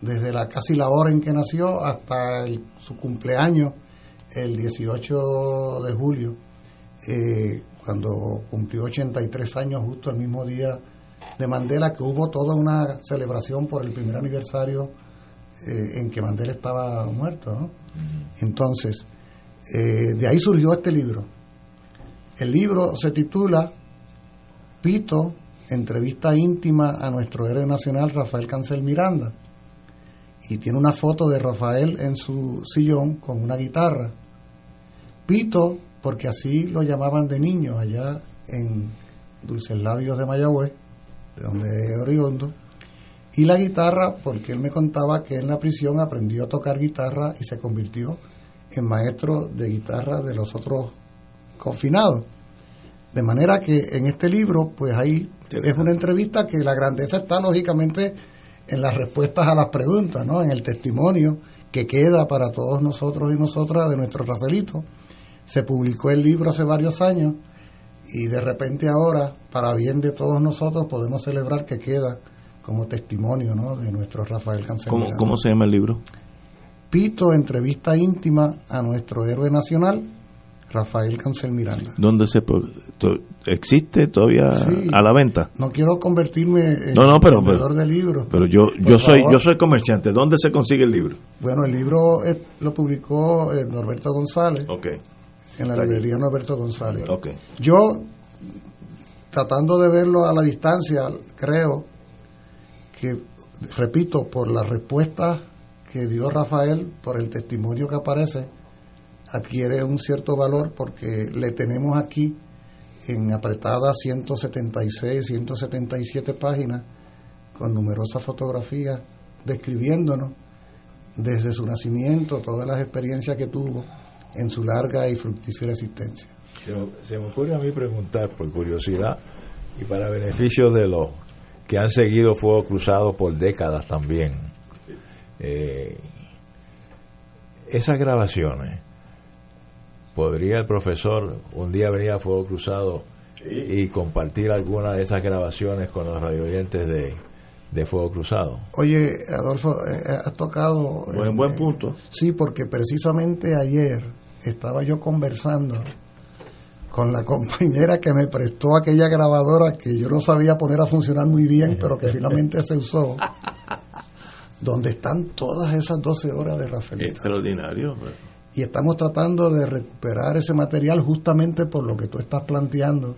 desde la casi la hora en que nació hasta su cumpleaños, el 18 de julio, eh, cuando cumplió 83 años, justo el mismo día de Mandela, que hubo toda una celebración por el primer aniversario eh, en que Mandela estaba muerto. ¿no? Entonces, eh, de ahí surgió este libro. El libro se titula Pito, entrevista íntima a nuestro héroe nacional Rafael Cancel Miranda. Y tiene una foto de Rafael en su sillón con una guitarra. Pito, porque así lo llamaban de niño allá en Dulces Labios de Mayagüez, de donde es oriundo. Y la guitarra, porque él me contaba que en la prisión aprendió a tocar guitarra y se convirtió en maestro de guitarra de los otros confinados. De manera que en este libro, pues ahí es una entrevista que la grandeza está lógicamente en las respuestas a las preguntas, ¿no? En el testimonio que queda para todos nosotros y nosotras de nuestro Rafaelito. Se publicó el libro hace varios años y de repente ahora, para bien de todos nosotros, podemos celebrar que queda como testimonio, ¿no? De nuestro Rafael Cancel. ¿Cómo, ¿Cómo se llama el libro? Pito, entrevista íntima a nuestro héroe nacional, Rafael Cancel Miranda. ¿Dónde se existe todavía a la venta? No quiero convertirme en no, no, pero, de libros. Pero yo yo soy yo soy comerciante. ¿Dónde se consigue el libro? Bueno, el libro lo publicó eh, Norberto González. Okay. En la librería Norberto González. Okay. Yo tratando de verlo a la distancia, creo que repito por la respuesta que dio Rafael, por el testimonio que aparece adquiere un cierto valor porque le tenemos aquí en apretada 176, 177 páginas con numerosas fotografías describiéndonos desde su nacimiento todas las experiencias que tuvo en su larga y fructífera existencia. Se me ocurre a mí preguntar, por curiosidad y para beneficio de los que han seguido Fuego Cruzado por décadas también, eh, esas grabaciones, ¿podría el profesor un día venir a Fuego Cruzado y compartir alguna de esas grabaciones con los radioyentes de, de Fuego Cruzado? Oye, Adolfo, eh, eh, has tocado... Buen, buen punto. Sí, porque precisamente ayer estaba yo conversando con la compañera que me prestó aquella grabadora que yo no sabía poner a funcionar muy bien, pero que finalmente se usó, donde están todas esas 12 horas de Rafael. Extraordinario. Pues y estamos tratando de recuperar ese material justamente por lo que tú estás planteando,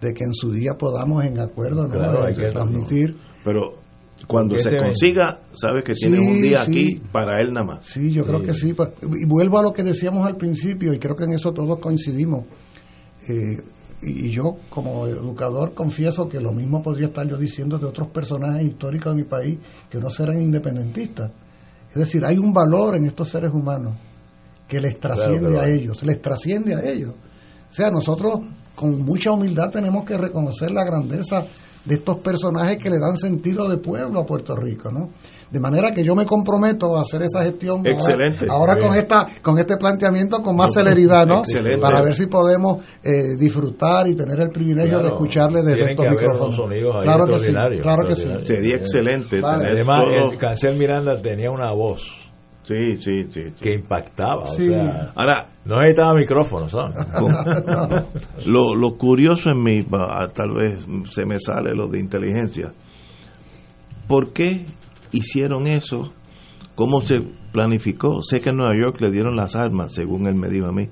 de que en su día podamos en acuerdo ¿no? hay que transmitir. Pero cuando se consiga, sabes que tiene un día aquí para él nada más. Sí, yo creo que sí. Pues, y vuelvo a lo que decíamos al principio, y creo que en eso todos coincidimos. Eh, y yo, como educador, confieso que lo mismo podría estar yo diciendo de otros personajes históricos de mi país que no serán independentistas. Es decir, hay un valor en estos seres humanos que les trasciende a ellos, les trasciende a ellos. O sea, nosotros con mucha humildad tenemos que reconocer la grandeza de estos personajes que le dan sentido de pueblo a Puerto Rico, ¿no? De manera que yo me comprometo a hacer esa gestión Excelente. ahora, con esta con este planteamiento con más celeridad, ¿no? Excelente. Para ver si podemos eh, disfrutar y tener el privilegio de escucharle desde estos micrófonos. claro que sí, claro que sí. Sería excelente. Además, el Cancel Miranda tenía una voz Sí, sí, sí, Que impactaba. O sea, Ahora, no necesitaba micrófono, ¿sabes? lo, lo curioso en mí, tal vez se me sale lo de inteligencia. ¿Por qué hicieron eso? ¿Cómo se planificó? Sé que en Nueva York le dieron las armas, según él me dijo a mí,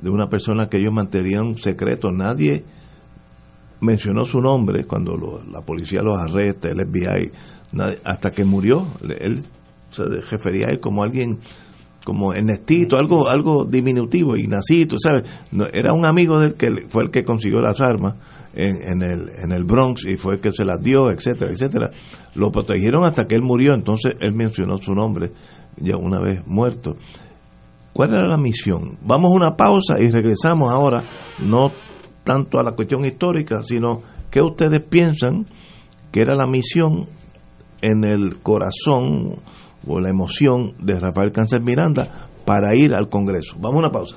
de una persona que ellos mantenían secreto. Nadie mencionó su nombre cuando la policía los arresta, el FBI, hasta que murió. Él se refería a él como alguien como Ernestito, algo algo diminutivo, Ignacito, ¿sabes? era un amigo del que fue el que consiguió las armas en, en, el, en el Bronx y fue el que se las dio, etcétera, etcétera. Lo protegieron hasta que él murió, entonces él mencionó su nombre ya una vez muerto. ¿Cuál era la misión? Vamos a una pausa y regresamos ahora, no tanto a la cuestión histórica, sino qué ustedes piensan que era la misión en el corazón o la emoción de Rafael Cáncer Miranda para ir al Congreso. Vamos a una pausa.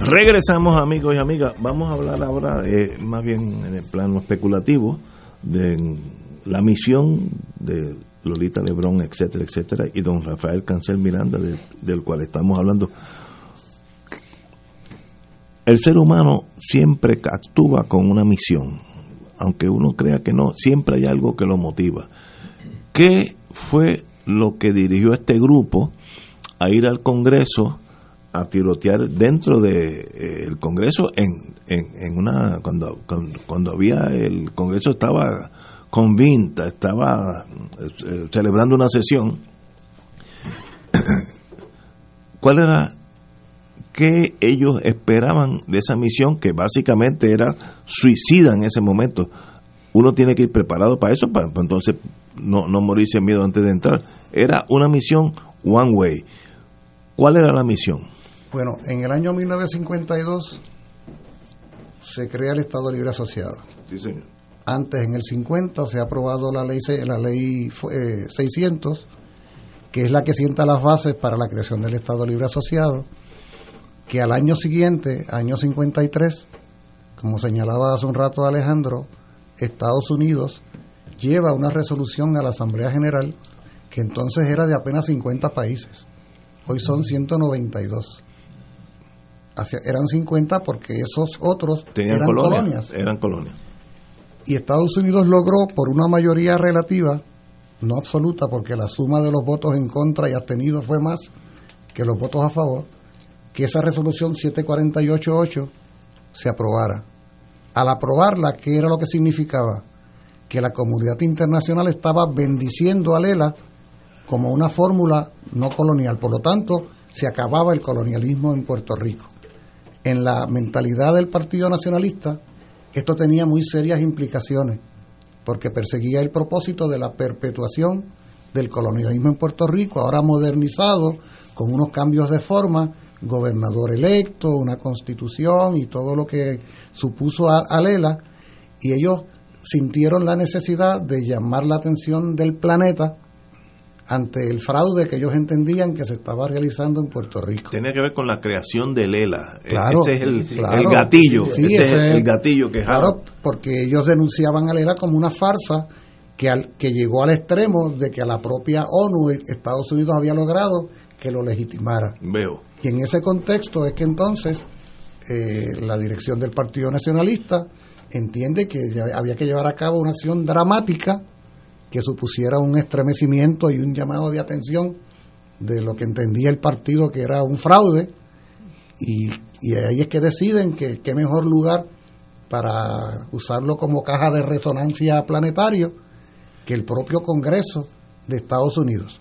Regresamos amigos y amigas. Vamos a hablar ahora, eh, más bien en el plano especulativo, de la misión de Lolita Lebrón, etcétera, etcétera, y don Rafael Cancel Miranda, de- del cual estamos hablando. El ser humano siempre actúa con una misión, aunque uno crea que no, siempre hay algo que lo motiva. ¿Qué fue lo que dirigió a este grupo a ir al Congreso a tirotear dentro del Congreso en, en, en una cuando, cuando había el Congreso estaba convinta, estaba eh, celebrando una sesión. ¿Cuál era qué ellos esperaban de esa misión que básicamente era suicida en ese momento? Uno tiene que ir preparado para eso, para, para entonces no, no morirse de miedo antes de entrar. Era una misión one way. ¿Cuál era la misión? Bueno, en el año 1952 se crea el Estado Libre Asociado. Sí, señor. Antes, en el 50, se ha aprobado la ley, la ley eh, 600, que es la que sienta las bases para la creación del Estado Libre Asociado, que al año siguiente, año 53, como señalaba hace un rato Alejandro, Estados Unidos lleva una resolución a la Asamblea General que entonces era de apenas 50 países. Hoy son 192. Hacia- eran 50 porque esos otros Tenían eran colonias, colonias Eran colonias. y Estados Unidos logró por una mayoría relativa, no absoluta, porque la suma de los votos en contra y abstenidos fue más que los votos a favor, que esa resolución 7488 se aprobara. Al aprobarla, ¿qué era lo que significaba? Que la comunidad internacional estaba bendiciendo a Lela como una fórmula no colonial. Por lo tanto, se acababa el colonialismo en Puerto Rico. En la mentalidad del Partido Nacionalista, esto tenía muy serias implicaciones, porque perseguía el propósito de la perpetuación del colonialismo en Puerto Rico, ahora modernizado, con unos cambios de forma, gobernador electo, una constitución y todo lo que supuso a, a Lela, y ellos sintieron la necesidad de llamar la atención del planeta ante el fraude que ellos entendían que se estaba realizando en Puerto Rico. Tenía que ver con la creación de Lela. Claro, ese es el, claro. el gatillo. Sí, ese ese es el gatillo que jala. Claro, porque ellos denunciaban a Lela como una farsa que, al, que llegó al extremo de que a la propia ONU Estados Unidos había logrado que lo legitimara. Veo. Y en ese contexto es que entonces eh, la dirección del Partido Nacionalista entiende que había que llevar a cabo una acción dramática que supusiera un estremecimiento y un llamado de atención de lo que entendía el partido que era un fraude y, ahí es que deciden que qué mejor lugar para usarlo como caja de resonancia planetario que el propio Congreso de Estados Unidos.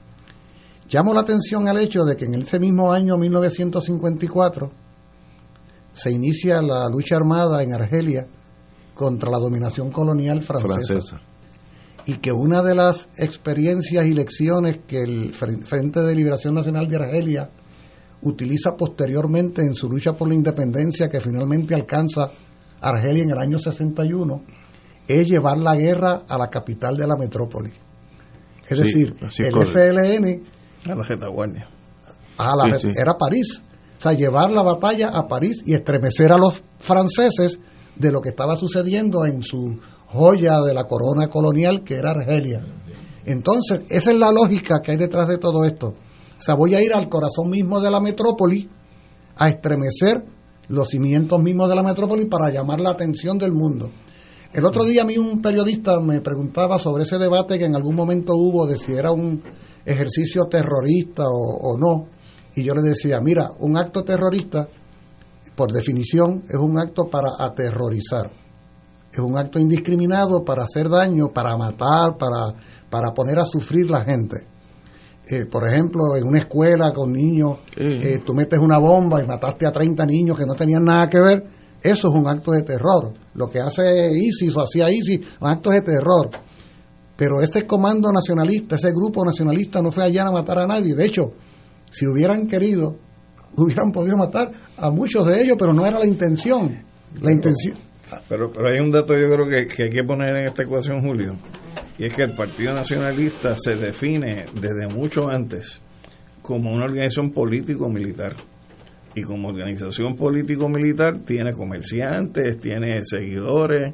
Llamo la atención al hecho de que en ese mismo año 1954 se inicia la lucha armada en Argelia contra la dominación colonial francesa. Y que una de las experiencias y lecciones que el Frente de Liberación Nacional de Argelia utiliza posteriormente en su lucha por la independencia que finalmente alcanza Argelia en el año 61 es llevar la guerra a la capital de la metrópoli. Es decir, el FLN a la retaguardia. A la, Era París. O sea, llevar la batalla a París y estremecer a los franceses de lo que estaba sucediendo en su joya de la corona colonial que era Argelia. Entonces, esa es la lógica que hay detrás de todo esto. O sea, voy a ir al corazón mismo de la metrópoli a estremecer los cimientos mismos de la metrópoli para llamar la atención del mundo. El otro día a mí un periodista me preguntaba sobre ese debate que en algún momento hubo de si era un ejercicio terrorista o, no. Y yo le decía, mira, un acto terrorista, por definición, es un acto para aterrorizar. Es un acto indiscriminado para hacer daño, para matar, para, para poner a sufrir la gente. Eh, por ejemplo, en una escuela con niños, eh, tú metes una bomba y mataste a 30 niños que no tenían nada que ver, eso es un acto de terror. Lo que hace ISIS o hacía ISIS, un acto de terror. Pero este comando nacionalista, ese grupo nacionalista no fue allá a matar a nadie. De hecho, si hubieran querido, hubieran podido matar a muchos de ellos, pero no era la intención. La intención. Pero, pero hay un dato yo creo que, que hay que poner en esta ecuación, Julio, y es que el Partido Nacionalista se define desde mucho antes como una organización político-militar. Y como organización político-militar tiene comerciantes, tiene seguidores,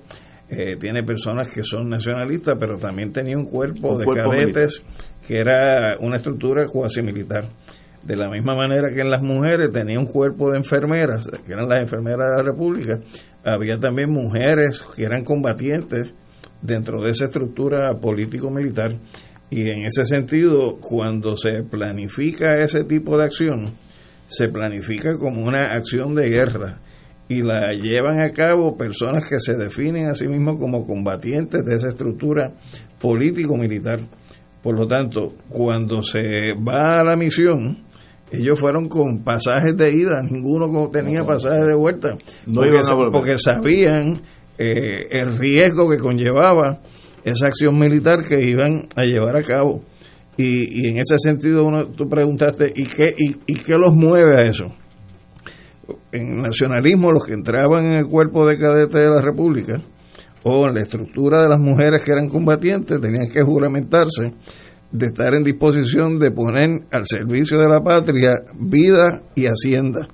eh, tiene personas que son nacionalistas, pero también tenía un cuerpo de cadetes que era una estructura cuasi militar. De la misma manera que en las mujeres tenía un cuerpo de enfermeras, que eran las enfermeras de la República, había también mujeres que eran combatientes dentro de esa estructura político-militar. Y en ese sentido, cuando se planifica ese tipo de acción, se planifica como una acción de guerra y la llevan a cabo personas que se definen a sí mismos como combatientes de esa estructura político-militar. Por lo tanto, cuando se va a la misión, ellos fueron con pasajes de ida, ninguno tenía pasajes de vuelta, porque, sabían eh, el riesgo que conllevaba esa acción militar que iban a llevar a cabo. Y, en ese sentido, uno, tú preguntaste, ¿y qué, y, ¿y qué los mueve a eso? en nacionalismo los que entraban en el cuerpo de cadete de la República o en la estructura de las mujeres que eran combatientes tenían que juramentarse de estar en disposición de poner al servicio de la patria vida y hacienda.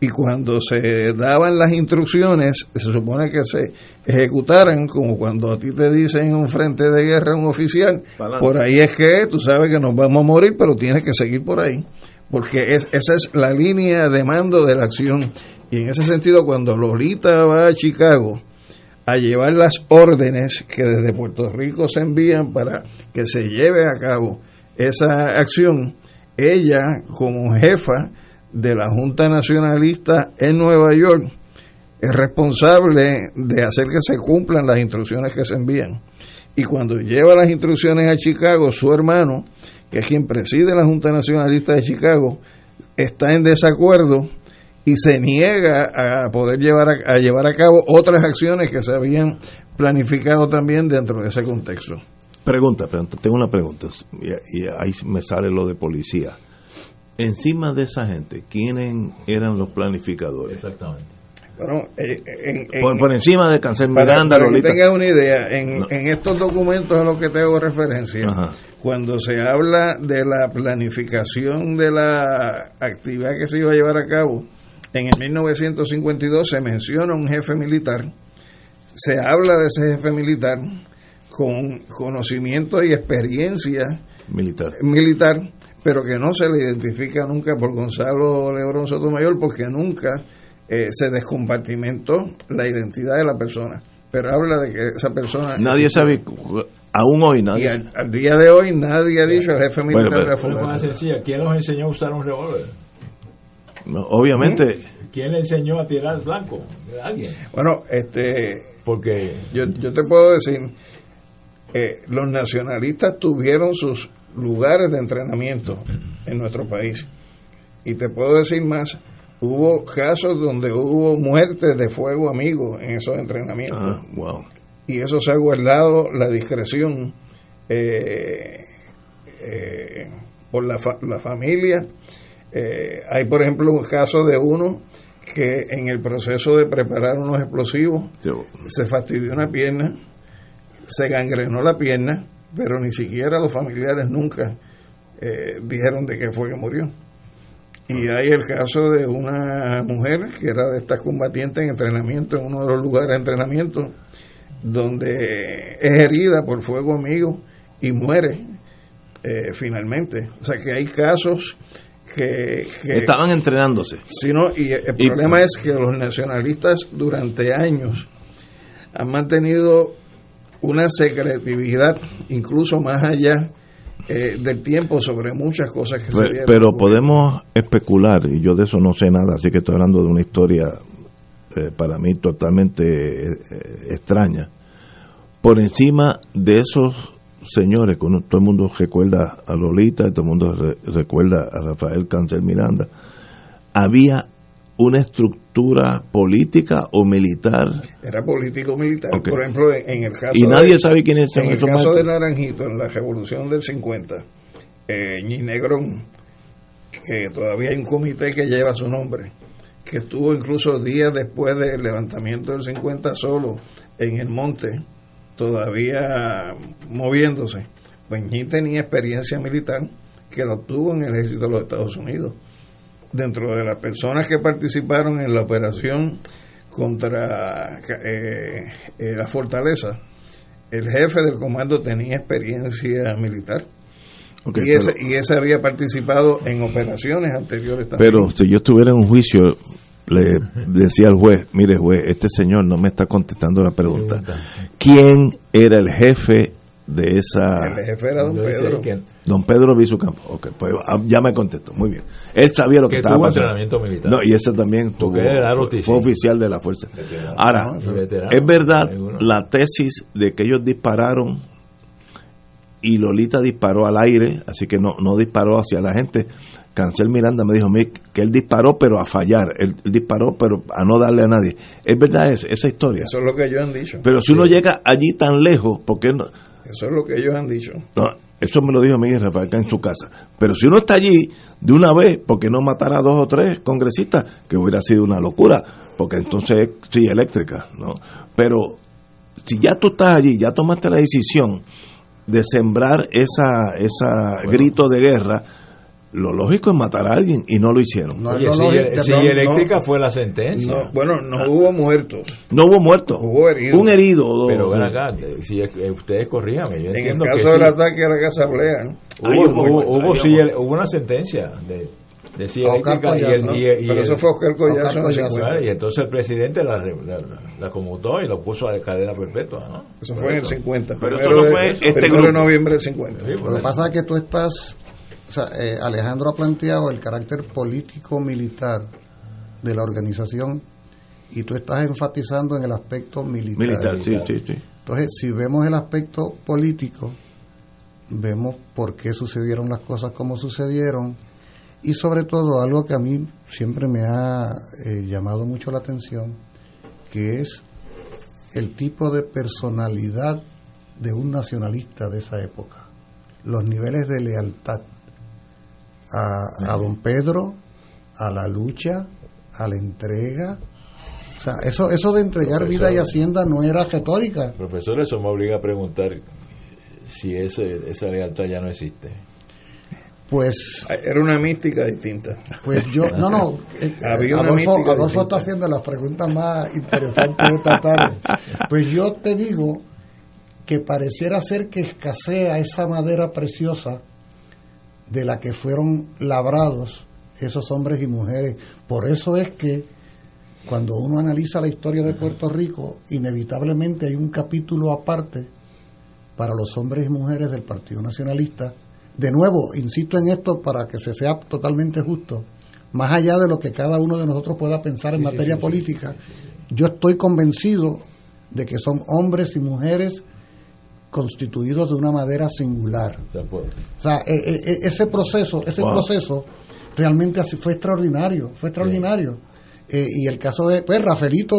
Y cuando se daban las instrucciones, se supone que se ejecutaran, como cuando a ti te dicen en un frente de guerra un oficial, por ahí es que tú sabes que nos vamos a morir, pero tienes que seguir por ahí porque es, esa es la línea de mando de la acción. Y en ese sentido, cuando Lolita va a Chicago a llevar las órdenes que desde Puerto Rico se envían para que se lleve a cabo esa acción, ella como jefa de la Junta Nacionalista en Nueva York es responsable de hacer que se cumplan las instrucciones que se envían. Y cuando lleva las instrucciones a Chicago, su hermano que es quien preside la Junta Nacionalista de Chicago, está en desacuerdo y se niega a poder llevar a, llevar a cabo otras acciones que se habían planificado también dentro de ese contexto. Pregunta, tengo una pregunta y, ahí me sale lo de policía. Encima de esa gente, ¿quiénes eran los planificadores? Exactamente. Bueno, eh, por, encima de Cancel Miranda, para, que tengas una idea, en, estos documentos a los que tengo referencia, cuando se habla de la planificación de la actividad que se iba a llevar a cabo, en el 1952 se menciona un jefe militar, se habla de ese jefe militar con conocimiento y experiencia militar. militar, pero que no se le identifica nunca por Gonzalo Lebrón Sotomayor porque nunca eh, se descompartimentó la identidad de la persona. Pero habla de que esa persona... Nadie sabe, aún hoy Y nadie. al, al día de hoy nadie ha dicho el jefe militar Bueno, de la Pero es más Fundación. sencilla. ¿Quién nos enseñó a usar un revólver? Obviamente, ¿Quién le enseñó a tirar blanco? Alguien. Bueno, este, Porque yo, yo te puedo decir, eh, los nacionalistas tuvieron sus lugares de entrenamiento en nuestro país. Y te puedo decir más, hubo casos donde hubo muertes de fuego amigo en esos entrenamientos. ah, wow. Y eso se ha guardado la discreción eh, eh, por la, fa- la familia. Eh, hay, por ejemplo, un caso de uno que en el proceso de preparar unos explosivos Sí. se fastidió una pierna, se gangrenó la pierna, pero ni siquiera los familiares nunca eh, dijeron de qué fue que murió. Y hay el caso de una mujer que era de estas combatientes en entrenamiento, en uno de los lugares de entrenamiento, donde es herida por fuego amigo y muere eh, finalmente. O sea que hay casos que... que Estaban entrenándose. Sí, no, y el Y- problema es que los nacionalistas durante años han mantenido una secretividad incluso más allá eh, del tiempo sobre muchas cosas que se Pe- dieron. Pero podemos especular, y yo de eso no sé nada, así que estoy hablando de una historia eh, para mí totalmente eh, extraña. Por encima de esos señores, todo el mundo recuerda a Lolita, todo el mundo re- recuerda a Rafael Cancel Miranda, había una estructura política o militar Era político militar. Ok. Por ejemplo, en, el caso y nadie de, sabe quiénes son en el caso de. Naranjito, en la revolución del 50, eh, Ñi Negrón, que todavía hay un comité que lleva su nombre, que estuvo incluso días después del levantamiento del 50 solo en el monte, todavía moviéndose. Pues Ñi tenía experiencia militar que lo obtuvo en el ejército de los Estados Unidos. Dentro de las personas que participaron en la operación contra eh, eh, la fortaleza, el jefe del comando tenía experiencia militar. Y, ese, pero- y ese había participado en operaciones anteriores también. Pero si yo estuviera en un juicio, le decía al juez, mire juez, este señor no me está contestando la pregunta. ¿Quién era el jefe de esa... el jefe era don Pedro. Don Pedro Vizucampo. Ok, pues ah, ya me contestó, muy bien. Él sabía lo que, Que estaba tuvo pasando. entrenamiento militar. No, y ese también tuvo, fue oficial de la fuerza. Ahora, Y veterano. es verdad Seguro. la tesis de que ellos dispararon y Lolita disparó al aire, así que no, no disparó hacia la gente. Cancel Miranda me dijo Mick, que él disparó pero a fallar, él, él disparó pero a no darle a nadie. Es verdad es- esa historia. Eso es lo que ellos han dicho. Pero si uno llega allí tan lejos, ¿por qué no? Eso es lo que ellos han dicho. No, eso me lo dijo Miguel Rafael en su casa. Pero si uno está allí de una vez, ¿por qué no matar a dos o tres congresistas? Que hubiera sido una locura, porque entonces sí, eléctrica, ¿no? Pero si ya tú estás allí, ya tomaste la decisión de sembrar esa, esa grito de guerra, lo lógico es matar a alguien y no lo hicieron. No, Oye, no, si, no, si no, eléctrica fue la sentencia. No, bueno, no hubo muertos. No hubo muertos. Hubo heridos. Un herido o dos. Pero ven acá, si es- ustedes corríame. Yo En el que caso sí. del ataque a la Casa Blea, ¿no? Hubo, hubo- sí, hubo una sentencia de, de eléctrica y el, y el- y Pero el- eso fue Oscar Collazo. Oscar en el Collazo. 50. Claro, y entonces el presidente la, re- la, la conmutó y lo puso a cadena perpetua. ¿no? Eso fue en el 50. Pero primero eso no de- fue este primero de noviembre del 50. Sí, Lo pues, que pasa es que tú estás, o sea, eh, Alejandro ha planteado el carácter político-militar de la organización y tú estás enfatizando en el aspecto militar. Militar, sí, sí, sí. Entonces, si vemos el aspecto político, vemos por qué sucedieron las cosas como sucedieron y sobre todo algo que a mí siempre me ha eh, llamado mucho la atención, que es el tipo de personalidad de un nacionalista de esa época, los niveles de lealtad a, a don Pedro, a la lucha, a la entrega. O sea, eso, eso de entregar Profesor. vida y hacienda no era retórica. Profesor, eso me obliga a preguntar si ese, esa lealtad ya no existe. Pues, Era una mística distinta. pues yo, no, no, eh, Había una Adolfo, mística Adolfo distinta. está haciendo las preguntas más interesantes de esta tarde. Pues yo te digo que pareciera ser que escasea esa madera preciosa de la que fueron labrados esos hombres y mujeres. Por eso es que cuando uno analiza la historia de Puerto Rico, inevitablemente hay un capítulo aparte para los hombres y mujeres del Partido Nacionalista. De nuevo, insisto en esto para que se sea totalmente justo, más allá de lo que cada uno de nosotros pueda pensar en Sí, materia sí, sí, política, yo estoy convencido de que son hombres y mujeres constituidos de una manera singular. O sea, e- e- e- ese proceso, ese Wow. proceso realmente así fue extraordinario, fue extraordinario. Eh, y el caso de, pues, Rafaelito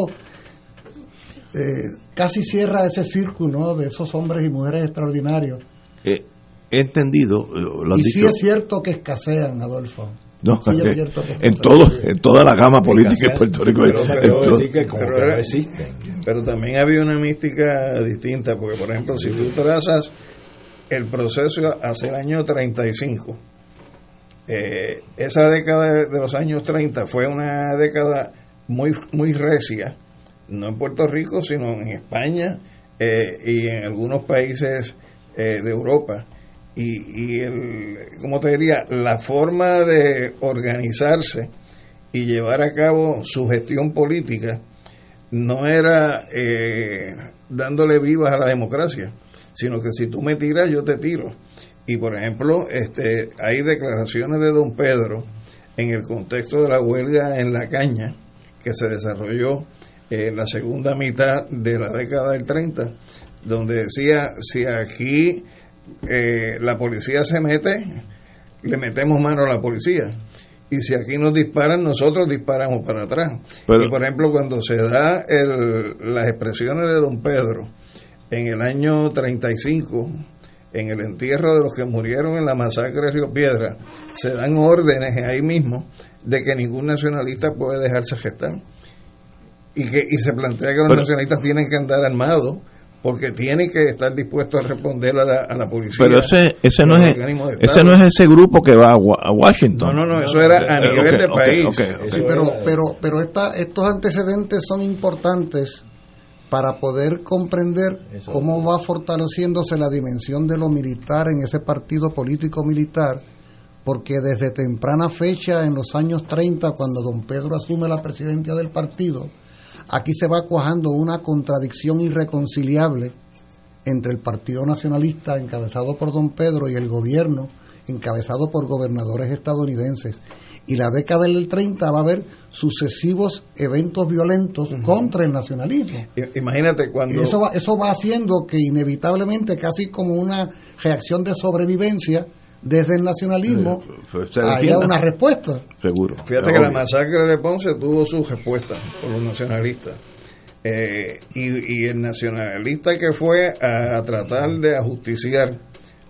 eh, casi cierra ese círculo ¿no? de esos hombres y mujeres extraordinarios. Eh, he entendido, lo y sí es cierto que escasean, Adolfo. No, Sí es que cierto que en escasean. todo, en toda la gama política de Puerto Rico. Pero- en pero- pero era- Pero también había una mística distinta, porque por ejemplo, si tú trazas el proceso hacia el año 35, eh, esa década de, los años 30 fue una década muy, muy recia, no en Puerto Rico, sino en España eh, y en algunos países eh, de Europa. Y, y el, ¿cómo te diría? La forma de organizarse y llevar a cabo su gestión política no era eh, dándole vivas a la democracia, sino que si tú me tiras, yo te tiro. Y por ejemplo, este, hay declaraciones de don Pedro en el contexto de la huelga en la caña que se desarrolló en la segunda mitad de la década del 30, donde decía, si aquí eh, la policía se mete, le metemos mano a la policía. Y si aquí nos disparan, nosotros disparamos para atrás. Pero- y por ejemplo, cuando se da el, las expresiones de don Pedro en el año 35, en el entierro de los que murieron en la masacre de Río Piedra, se dan órdenes ahí mismo de que ningún nacionalista puede dejarse gestar. Y, que, y se plantea que los Pero- nacionalistas tienen que andar armados porque tienen que estar dispuestos a responder a la, a la policía. Pero ese, ese, no es, ese no es ese grupo que va a, Wa- a Washington. No, no, no, eso era a Eh, nivel ok, de ok, país. Sí, pero, pero, pero esta- estos antecedentes son importantes para poder comprender cómo va fortaleciéndose la dimensión de lo militar en ese partido político militar, porque desde temprana fecha, en los años 30, cuando don Pedro asume la presidencia del partido, aquí se va cuajando una contradicción irreconciliable entre el Partido Nacionalista encabezado por don Pedro y el gobierno encabezado por gobernadores estadounidenses. Y la década del 30 va a haber sucesivos eventos violentos contra el nacionalismo. Imagínate cuando... Y eso va, eso va haciendo que inevitablemente, casi como una reacción de sobrevivencia desde el nacionalismo, se haya defienda. una respuesta. Seguro. Fíjate Es que la masacre de Ponce tuvo su respuesta por los nacionalistas. Eh, y, y el nacionalista que fue a, a tratar de ajusticiar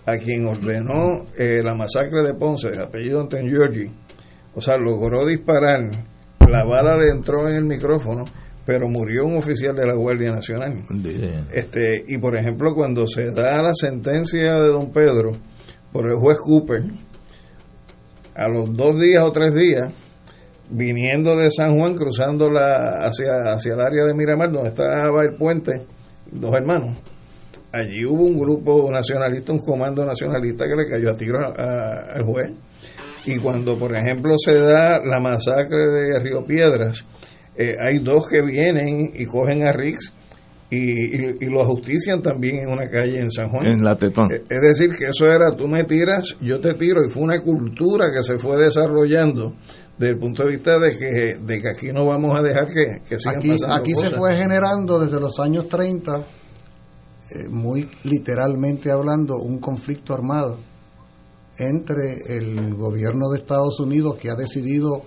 a quien ordenó eh, la masacre de Ponce, de apellido Giorgi, o sea, logró disparar, la bala le entró en el micrófono, pero murió un oficial de la Guardia Nacional. Este, y por ejemplo, cuando se da la sentencia de don Pedro por el juez Cooper, a los dos días o tres días, viniendo de San Juan, cruzando la, hacia, hacia el área de Miramar, donde estaba el puente, dos hermanos. Allí hubo un grupo nacionalista, un comando nacionalista que le cayó a tiro al juez. Y cuando, por ejemplo, se da la masacre de Río Piedras, eh, hay dos que vienen y cogen a Rix y, y- y lo ajustician también en una calle en San Juan. En la Tetón. Eh, Es decir, que eso era tú me tiras, yo te tiro, y fue una cultura que se fue desarrollando desde el punto de vista de que, de que aquí no vamos a dejar que, que sigan Aquí, pasando aquí se fue generando desde los años 30, eh, muy literalmente hablando, un conflicto armado entre el gobierno de Estados Unidos que ha decidido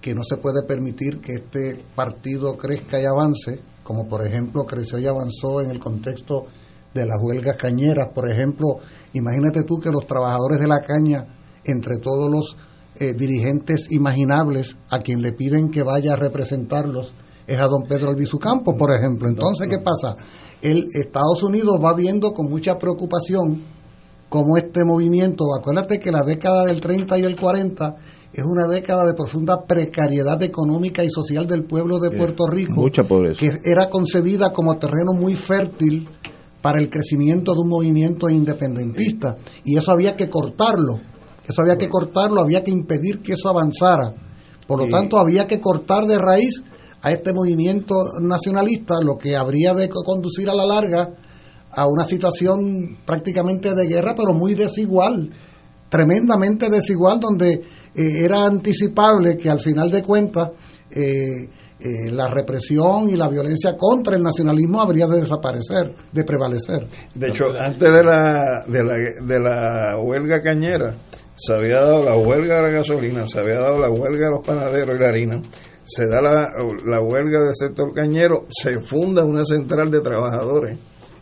que no se puede permitir que este partido crezca y avance, como por ejemplo creció y avanzó en el contexto de las huelgas cañeras, por ejemplo, imagínate tú que los trabajadores de la caña, entre todos los eh, dirigentes imaginables a quien le piden que vaya a representarlos, es a don Pedro Albizu Campos, por ejemplo. Entonces, ¿qué pasa? El Estados Unidos va viendo con mucha preocupación cómo este movimiento, acuérdate que la década del 30 y el 40 es una década de profunda precariedad económica y social del pueblo de Puerto Rico, Mucha pobreza. que era concebida como terreno muy fértil para el crecimiento de un movimiento independentista y eso había que cortarlo, eso había que cortarlo, había que impedir que eso avanzara. Por lo tanto, había que cortar de raíz a este movimiento nacionalista, lo que habría de conducir a la larga a una situación prácticamente de guerra, pero muy desigual, tremendamente desigual, donde eh, era anticipable que al final de cuentas eh, eh, la represión y la violencia contra el nacionalismo habría de desaparecer, de prevalecer. De hecho, antes de la, de la, de la huelga cañera, se había dado la huelga de la gasolina, se había dado la huelga de los panaderos y la harina, se da la, la huelga del sector cañero, se funda una central de trabajadores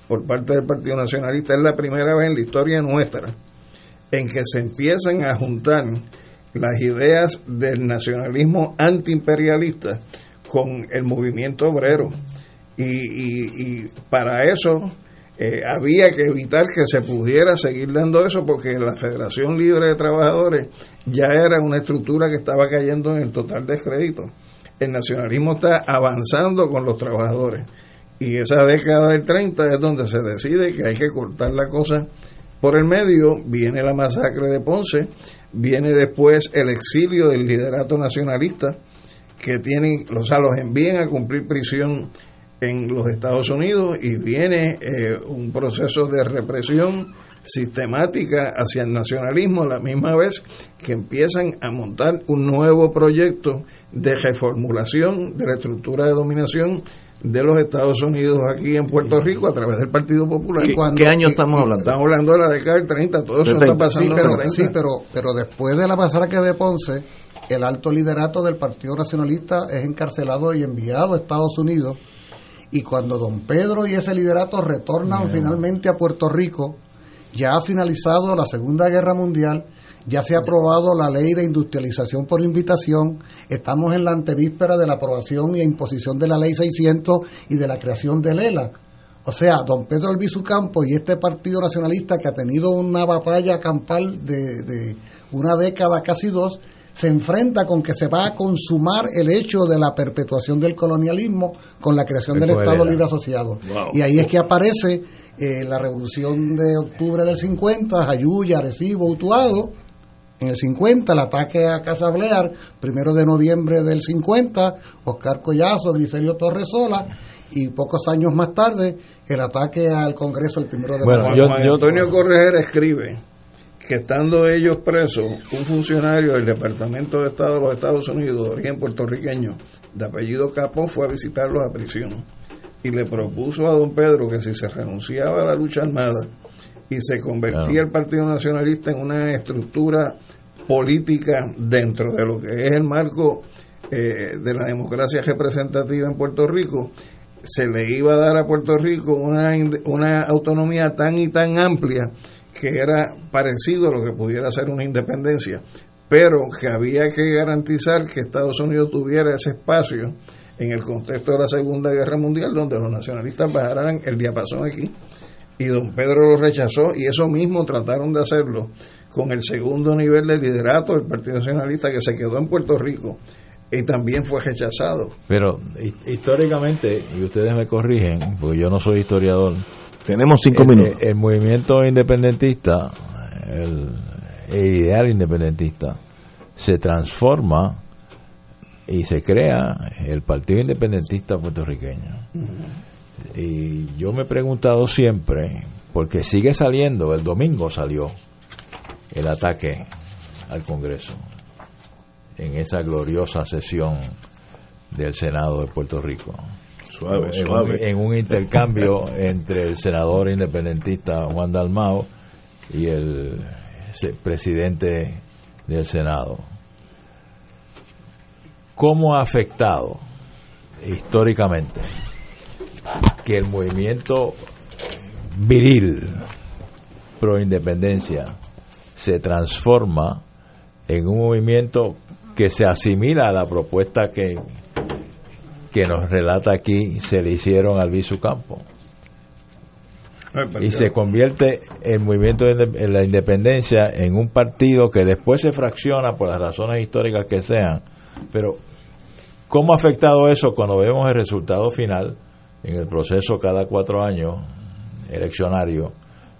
por parte del Partido Nacionalista. Es la primera vez en la historia nuestra en que se empiezan a juntar las ideas del nacionalismo antiimperialista con el movimiento obrero. Y, para eso eh, había que evitar que se pudiera seguir dando eso porque la Federación Libre de Trabajadores ya era una estructura que estaba cayendo en el total descrédito. El nacionalismo está avanzando con los trabajadores y esa década del 30 es donde se decide que hay que cortar la cosa por el medio, viene la masacre de Ponce, viene después el exilio del liderato nacionalista, que tienen, o sea, los envían a cumplir prisión en los Estados Unidos y viene eh, un proceso de represión sistemática hacia el nacionalismo a la misma vez que empiezan a montar un nuevo proyecto de reformulación de la estructura de dominación de los Estados Unidos aquí en Puerto Rico a través del Partido Popular. ¿Qué, ¿qué año estamos hablando? Estamos hablando de la década del 30, todo eso está pasando. Sí, pero, sí, pero, pero después de la masacre de Ponce, el alto liderato del Partido Nacionalista es encarcelado y enviado a Estados Unidos. Y cuando don Pedro y ese liderato retornan finalmente a Puerto Rico, ya ha finalizado la Segunda Guerra Mundial, ya se ha aprobado la ley de industrialización por invitación, estamos en la antevíspera de la aprobación e imposición de la ley 600 y de la creación del ELA. O sea, don Pedro Albizu Campos y este Partido Nacionalista que ha tenido una batalla campal de, de una década, casi dos, se enfrenta con que se va a consumar el hecho de la perpetuación del colonialismo con la creación del Estado Libre Asociado. Y ahí es que aparece eh, la revolución de octubre del 50, Jayuya, Arecibo, Utuado, en el 50 el ataque a Casa Blear, primero de noviembre del 50, Oscar Collazo, Griselio Torresola, y pocos años más tarde el ataque al Congreso el primero de bueno, yo, Antonio Correger escribe que estando ellos presos, un funcionario del Departamento de Estado de los Estados Unidos, de origen puertorriqueño, de apellido Capón, fue a visitarlos a prisión y le propuso a don Pedro que si se renunciaba a la lucha armada y se convertía el Partido Nacionalista en una estructura política dentro de lo que es el marco eh, de la democracia representativa en Puerto Rico, se le iba a dar a Puerto Rico una, una autonomía tan y tan amplia que era parecido a lo que pudiera ser una independencia, pero que había que garantizar que Estados Unidos tuviera ese espacio en el contexto de la Segunda Guerra Mundial, donde los nacionalistas bajaran el diapasón aquí. Y don Pedro lo rechazó y eso mismo trataron de hacerlo con el segundo nivel de liderato del Partido Nacionalista que se quedó en Puerto Rico y también fue rechazado. Pero históricamente, y ustedes me corrigen, porque yo no soy historiador, tenemos cinco minutos. El, movimiento independentista, el, ideal independentista, se transforma y se crea el Partido Independentista Puertorriqueño. Y yo me he preguntado siempre, porque sigue saliendo, el domingo salió el ataque al Congreso en esa gloriosa sesión del Senado de Puerto Rico. Suave, en, suave. Un, en un intercambio entre el senador independentista Juan Dalmao y el presidente del Senado. ¿Cómo ha afectado históricamente que el movimiento viril pro independencia se transforma en un movimiento que se asimila a la propuesta que, que nos relata aquí se le hicieron al Visu Campo. Y se convierte el movimiento de la independencia en un partido que después se fracciona por las razones históricas que sean. Pero, ¿cómo ha afectado eso cuando vemos el resultado final en el proceso cada cuatro años eleccionario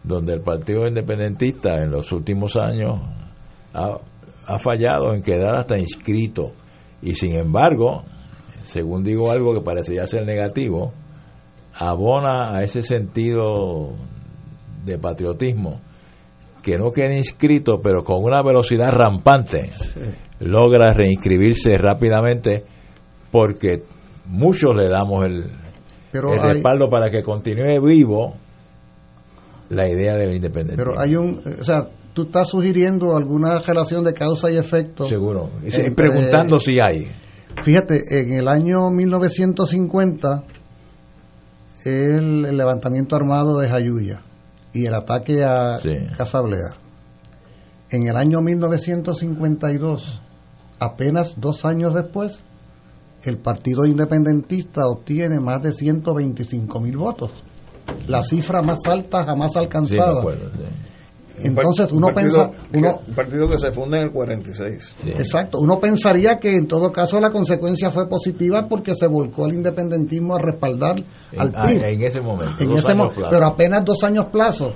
donde el Partido Independentista en los últimos años ha, ha fallado en quedar hasta inscrito. Y sin embargo, según digo algo que parecía ser negativo, abona a ese sentido de patriotismo que no quede inscrito, pero con una velocidad rampante, logra reinscribirse rápidamente porque muchos le damos el, Pero el hay- respaldo para que continúe vivo la idea del independentismo. Pero hay un, o sea, tú estás sugiriendo alguna relación de causa y efecto. Seguro. Entre- preguntando si hay. Fíjate, en el año 1950, el, el levantamiento armado de Jayuya y el ataque a Casablea. En el año 1952, apenas dos años después, el Partido Independentista obtiene más de 125 mil votos. La cifra más alta jamás alcanzada. Entonces Un uno partido pensa, que- uno, un partido que se funda en el 46. Exacto, uno pensaría que en todo caso la consecuencia fue positiva porque se volcó el independentismo a respaldar al Ah, PIB. en ese momento. En dos ese años mo- plazo. pero apenas dos años plazo.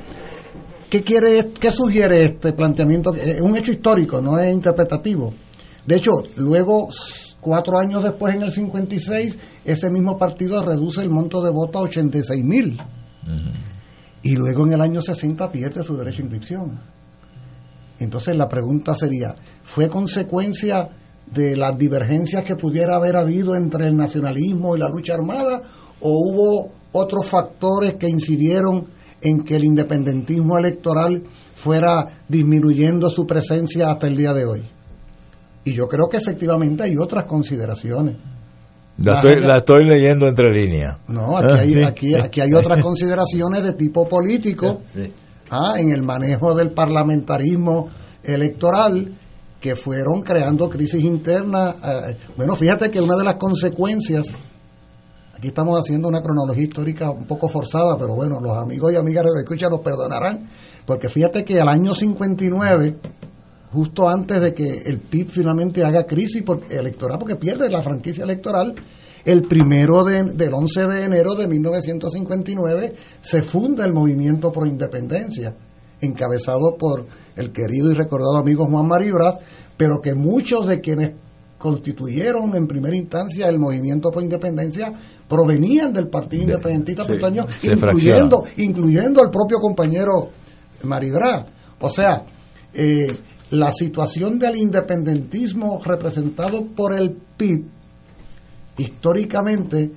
¿Qué quiere, qué sugiere este planteamiento? Es un hecho histórico, no es interpretativo. De hecho, luego cuatro años después, en el 56, ese mismo partido reduce el monto de votos a 86 mil. Y luego en el año 60 pierde su derecho a inscripción. Entonces la pregunta sería, ¿fue consecuencia de las divergencias que pudiera haber habido entre el nacionalismo y la lucha armada o hubo otros factores que incidieron en que el independentismo electoral fuera disminuyendo su presencia hasta el día de hoy? Y yo creo que efectivamente hay otras consideraciones. La estoy, allá- la estoy leyendo entre líneas. no, aquí hay, Ah, aquí, aquí hay otras consideraciones de tipo político ah, en el manejo del parlamentarismo electoral que fueron creando crisis internas. eh, bueno, fíjate que una de las consecuencias, aquí estamos haciendo una cronología histórica un poco forzada, pero bueno, los amigos y amigas de escucha nos perdonarán, porque fíjate que al año 59, justo antes de que el PIB finalmente haga crisis por- electoral, porque pierde la franquicia electoral, el primero de- del 11 de enero de 1959 se funda el movimiento pro independencia, encabezado por el querido y recordado amigo Juan Maribras, pero que muchos de quienes constituyeron en primera instancia el movimiento pro independencia provenían del Partido Independentista sí, incluyendo, incluyendo al propio compañero Maribra. O sea, eh, la situación del independentismo representado por el PIB históricamente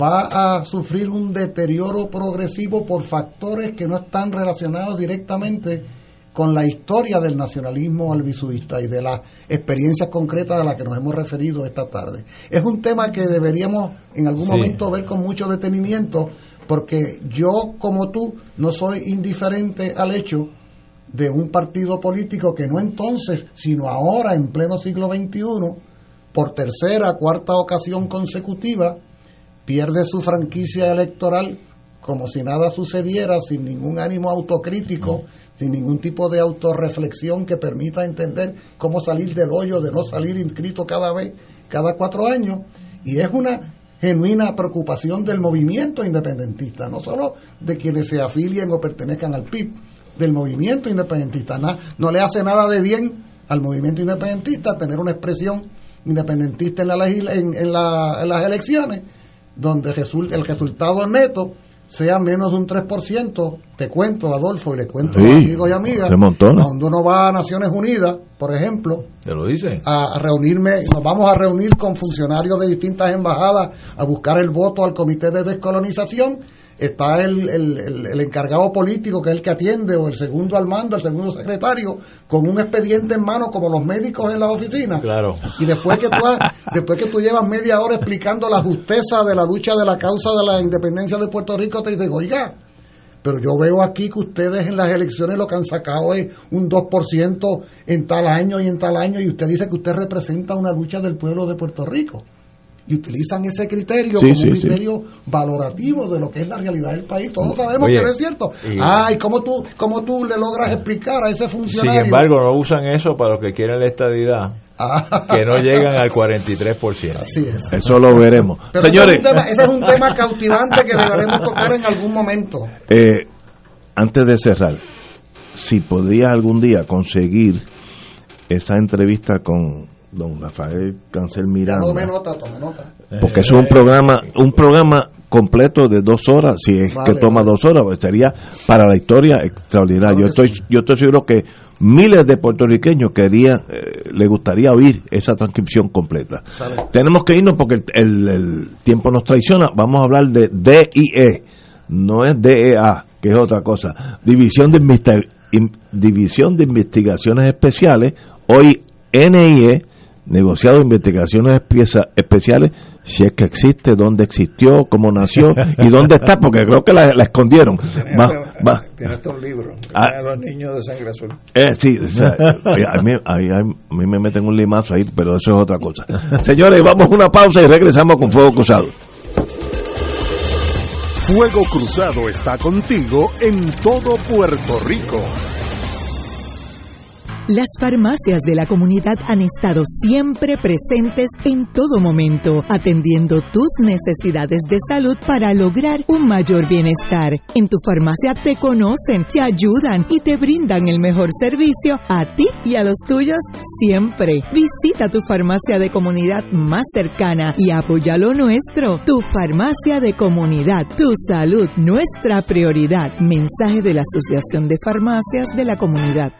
va a sufrir un deterioro progresivo por factores que no están relacionados directamente con la historia del nacionalismo albisuista y de las experiencias concretas a las que nos hemos referido esta tarde. Es un tema que deberíamos en algún Sí. momento ver con mucho detenimiento porque yo como tú no soy indiferente al hecho de un partido político que no entonces, sino ahora en pleno siglo XXI, por tercera, cuarta ocasión consecutiva, pierde su franquicia electoral como si nada sucediera, sin ningún ánimo autocrítico, sin ningún tipo de autorreflexión que permita entender cómo salir del hoyo de no salir inscrito cada vez, cada cuatro años. Y es una genuina preocupación del movimiento independentista, no solo de quienes se afilien o pertenezcan al PIB, del movimiento independentista. Na- no le hace nada de bien al movimiento independentista tener una expresión independentista en, la legisla- en, en la- en las elecciones, donde resul- el resultado neto sea menos de un 3%, te cuento, Adolfo, y le cuento a Sí, amigos y amigas, cuando uno va a Naciones Unidas, por ejemplo, ¿Te lo dicen? a a reunirme, nos vamos a reunir con funcionarios de distintas embajadas a buscar el voto al comité de descolonización. Está el, el- el- el encargado político, que es el que atiende, o el segundo al mando, el segundo secretario, con un expediente en mano, como los médicos en las oficinas. Claro. Y después que, tú, has- después que tú llevas media hora explicando la justeza de la lucha de la causa de la independencia de Puerto Rico, te dicen, oiga, pero yo veo aquí que ustedes en las elecciones lo que han sacado es un 2% en tal año y en tal año, y usted dice que usted representa una lucha del pueblo de Puerto Rico. Y utilizan ese criterio Sí, como sí, un sí. criterio valorativo de lo que es la realidad del país. Todos sabemos Oye, que no es cierto. y- Ay, ¿cómo tú, ¿cómo tú le logras explicar a ese Sin funcionario? embargo, no usan eso para los que quieren la estadidad, que no llegan al 43%. Así es. Eso lo veremos. Pero Señores, ese es, un tema, ese es un tema cautivante que deberemos tocar en algún momento. eh, antes de cerrar, si podría algún día conseguir esa entrevista con don Rafael Cancel Miranda. Tome nota, tome nota. Porque es un programa, un programa completo de dos horas, si es Vale, que toma vale. dos horas, pues sería para la historia extraordinaria. Yo estoy, yo estoy seguro que miles de puertorriqueños querían, eh, le gustaría oír esa transcripción completa. Sale. Tenemos que irnos porque el, el- el tiempo nos traiciona. Vamos a hablar de DIE, no es DEA, que es otra cosa. División de, Investi- División de Investigaciones Especiales, hoy NIE, negociado investigaciones Espe- especiales, si es que existe, dónde existió, cómo nació y dónde está, porque creo que la, la escondieron. Tiene Va- hasta- va- tiene hasta un libro. Ah. a los niños de sangre azul. eh, sí, o sea, a, mí, a mí- a mí me meten un limazo ahí, pero eso es otra cosa. Señores, vamos a una pausa y regresamos con Fuego Cruzado. Fuego Cruzado está contigo en todo Puerto Rico. Las farmacias de la comunidad han estado siempre presentes en todo momento, atendiendo tus necesidades de salud para lograr un mayor bienestar. En tu farmacia te conocen, te ayudan y te brindan el mejor servicio a ti y a los tuyos siempre. Visita tu farmacia de comunidad más cercana y apoya lo nuestro. Tu farmacia de comunidad, tu salud, nuestra prioridad. Mensaje de la Asociación de Farmacias de la Comunidad.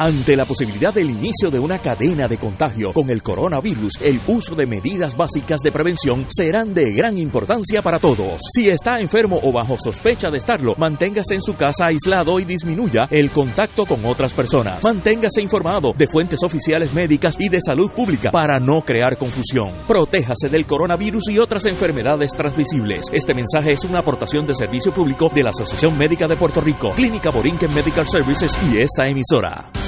Ante la posibilidad del inicio de una cadena de contagio con el coronavirus, el uso de medidas básicas de prevención serán de gran importancia para todos. Si está enfermo o bajo sospecha de estarlo, manténgase en su casa aislado y disminuya el contacto con otras personas. Manténgase informado de fuentes oficiales médicas y de salud pública para no crear confusión. Protéjase del coronavirus y otras enfermedades transmisibles. Este mensaje es una aportación de servicio público de la Asociación Médica de Puerto Rico, Clínica Borinquen Medical Services y esta emisora.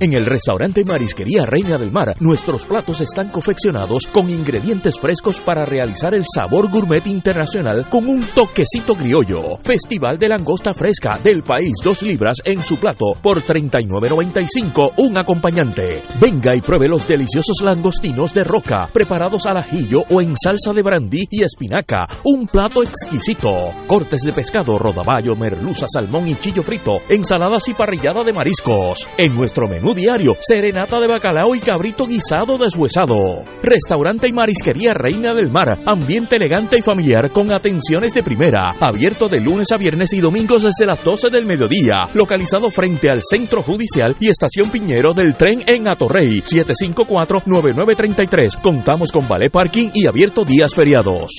En el restaurante Marisquería Reina del Mar, nuestros platos están confeccionados con ingredientes frescos para realizar el sabor gourmet internacional con un toquecito criollo. Festival de langosta fresca del país, dos libras en su plato por 39.95 un acompañante. Venga y pruebe los deliciosos langostinos de roca preparados al ajillo o en salsa de brandy y espinaca. Un plato exquisito. Cortes de pescado, rodaballo, merluza, salmón y chillo frito, ensaladas y parrillada de mariscos. En nuestro menú diario, serenata de bacalao y cabrito guisado deshuesado. Restaurante y marisquería Reina del Mar, ambiente elegante y familiar con atenciones de primera. Abierto de lunes a viernes y domingos desde las 12 del mediodía. Localizado frente al Centro Judicial y Estación Piñero del tren en Atorrey, 754-9933. Contamos con ballet parking y abierto días feriados.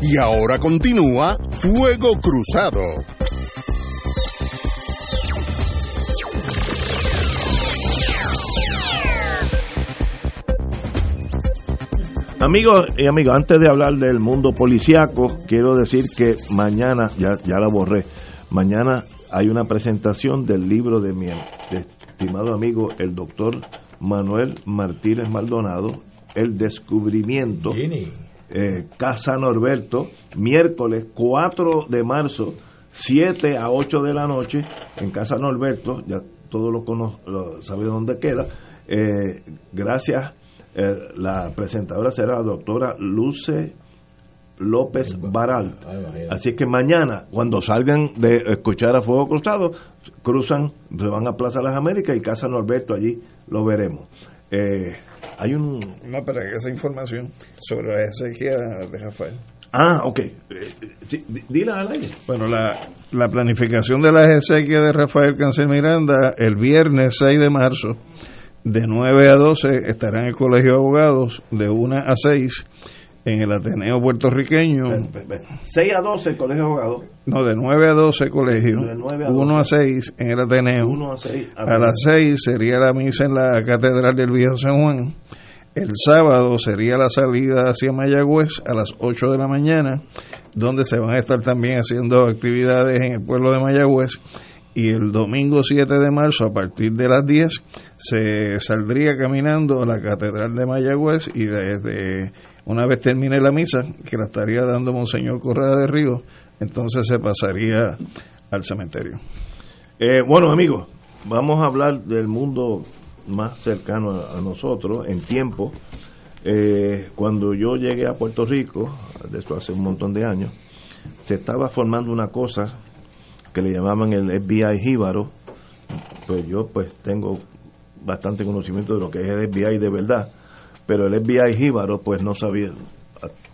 Y ahora continúa Fuego Cruzado. Amigos y amigas, antes de hablar del mundo policiaco, quiero decir que mañana, ya, ya la borré, mañana hay una presentación del libro de mi de estimado amigo, el doctor Manuel Martínez Maldonado, El Descubrimiento, eh, Casa Norberto, miércoles 4 de marzo, 7 a 8 de la noche, en Casa Norberto, ya todos lo conocen, saben dónde queda. Eh, gracias eh, la presentadora será la doctora Luce López Baral. Así que mañana, cuando salgan de escuchar a Fuego Cruzado, cruzan, se van a Plaza Las Américas y Casa Norberto, allí lo veremos. Eh, hay un... No, pero esa información sobre la esequia de Rafael. Ah, ok. Eh, dila al aire. Bueno, la, la planificación de las exequias de Rafael Cancel Miranda el viernes 6 de marzo de 9 a 12 estará en el Colegio de Abogados de 1 a 6 en el Ateneo puertorriqueño. 6 a 12, Colegio de Abogados. No, de 9 a 12 colegio, De 9 a 1 a 6 en el Ateneo. 1 a 6. A las 6 sería la misa en la Catedral del Viejo San Juan. El sábado sería la salida hacia Mayagüez a las 8 de la mañana, donde se van a estar también haciendo actividades en el pueblo de Mayagüez. Y el domingo 7 de marzo, a partir de las 10, se saldría caminando a la Catedral de Mayagüez y desde una vez termine la misa, que la estaría dando Monseñor Correa de Río, entonces se pasaría al cementerio. Eh, bueno, amigos, vamos a hablar del mundo más cercano a, nosotros en tiempo. Eh, cuando yo llegué a Puerto Rico, de hace un montón de años, se estaba formando una cosa que le llamaban el FBI jíbaro. Pues yo pues tengo bastante conocimiento de lo que es el FBI de verdad, pero el FBI jíbaro pues no sabía,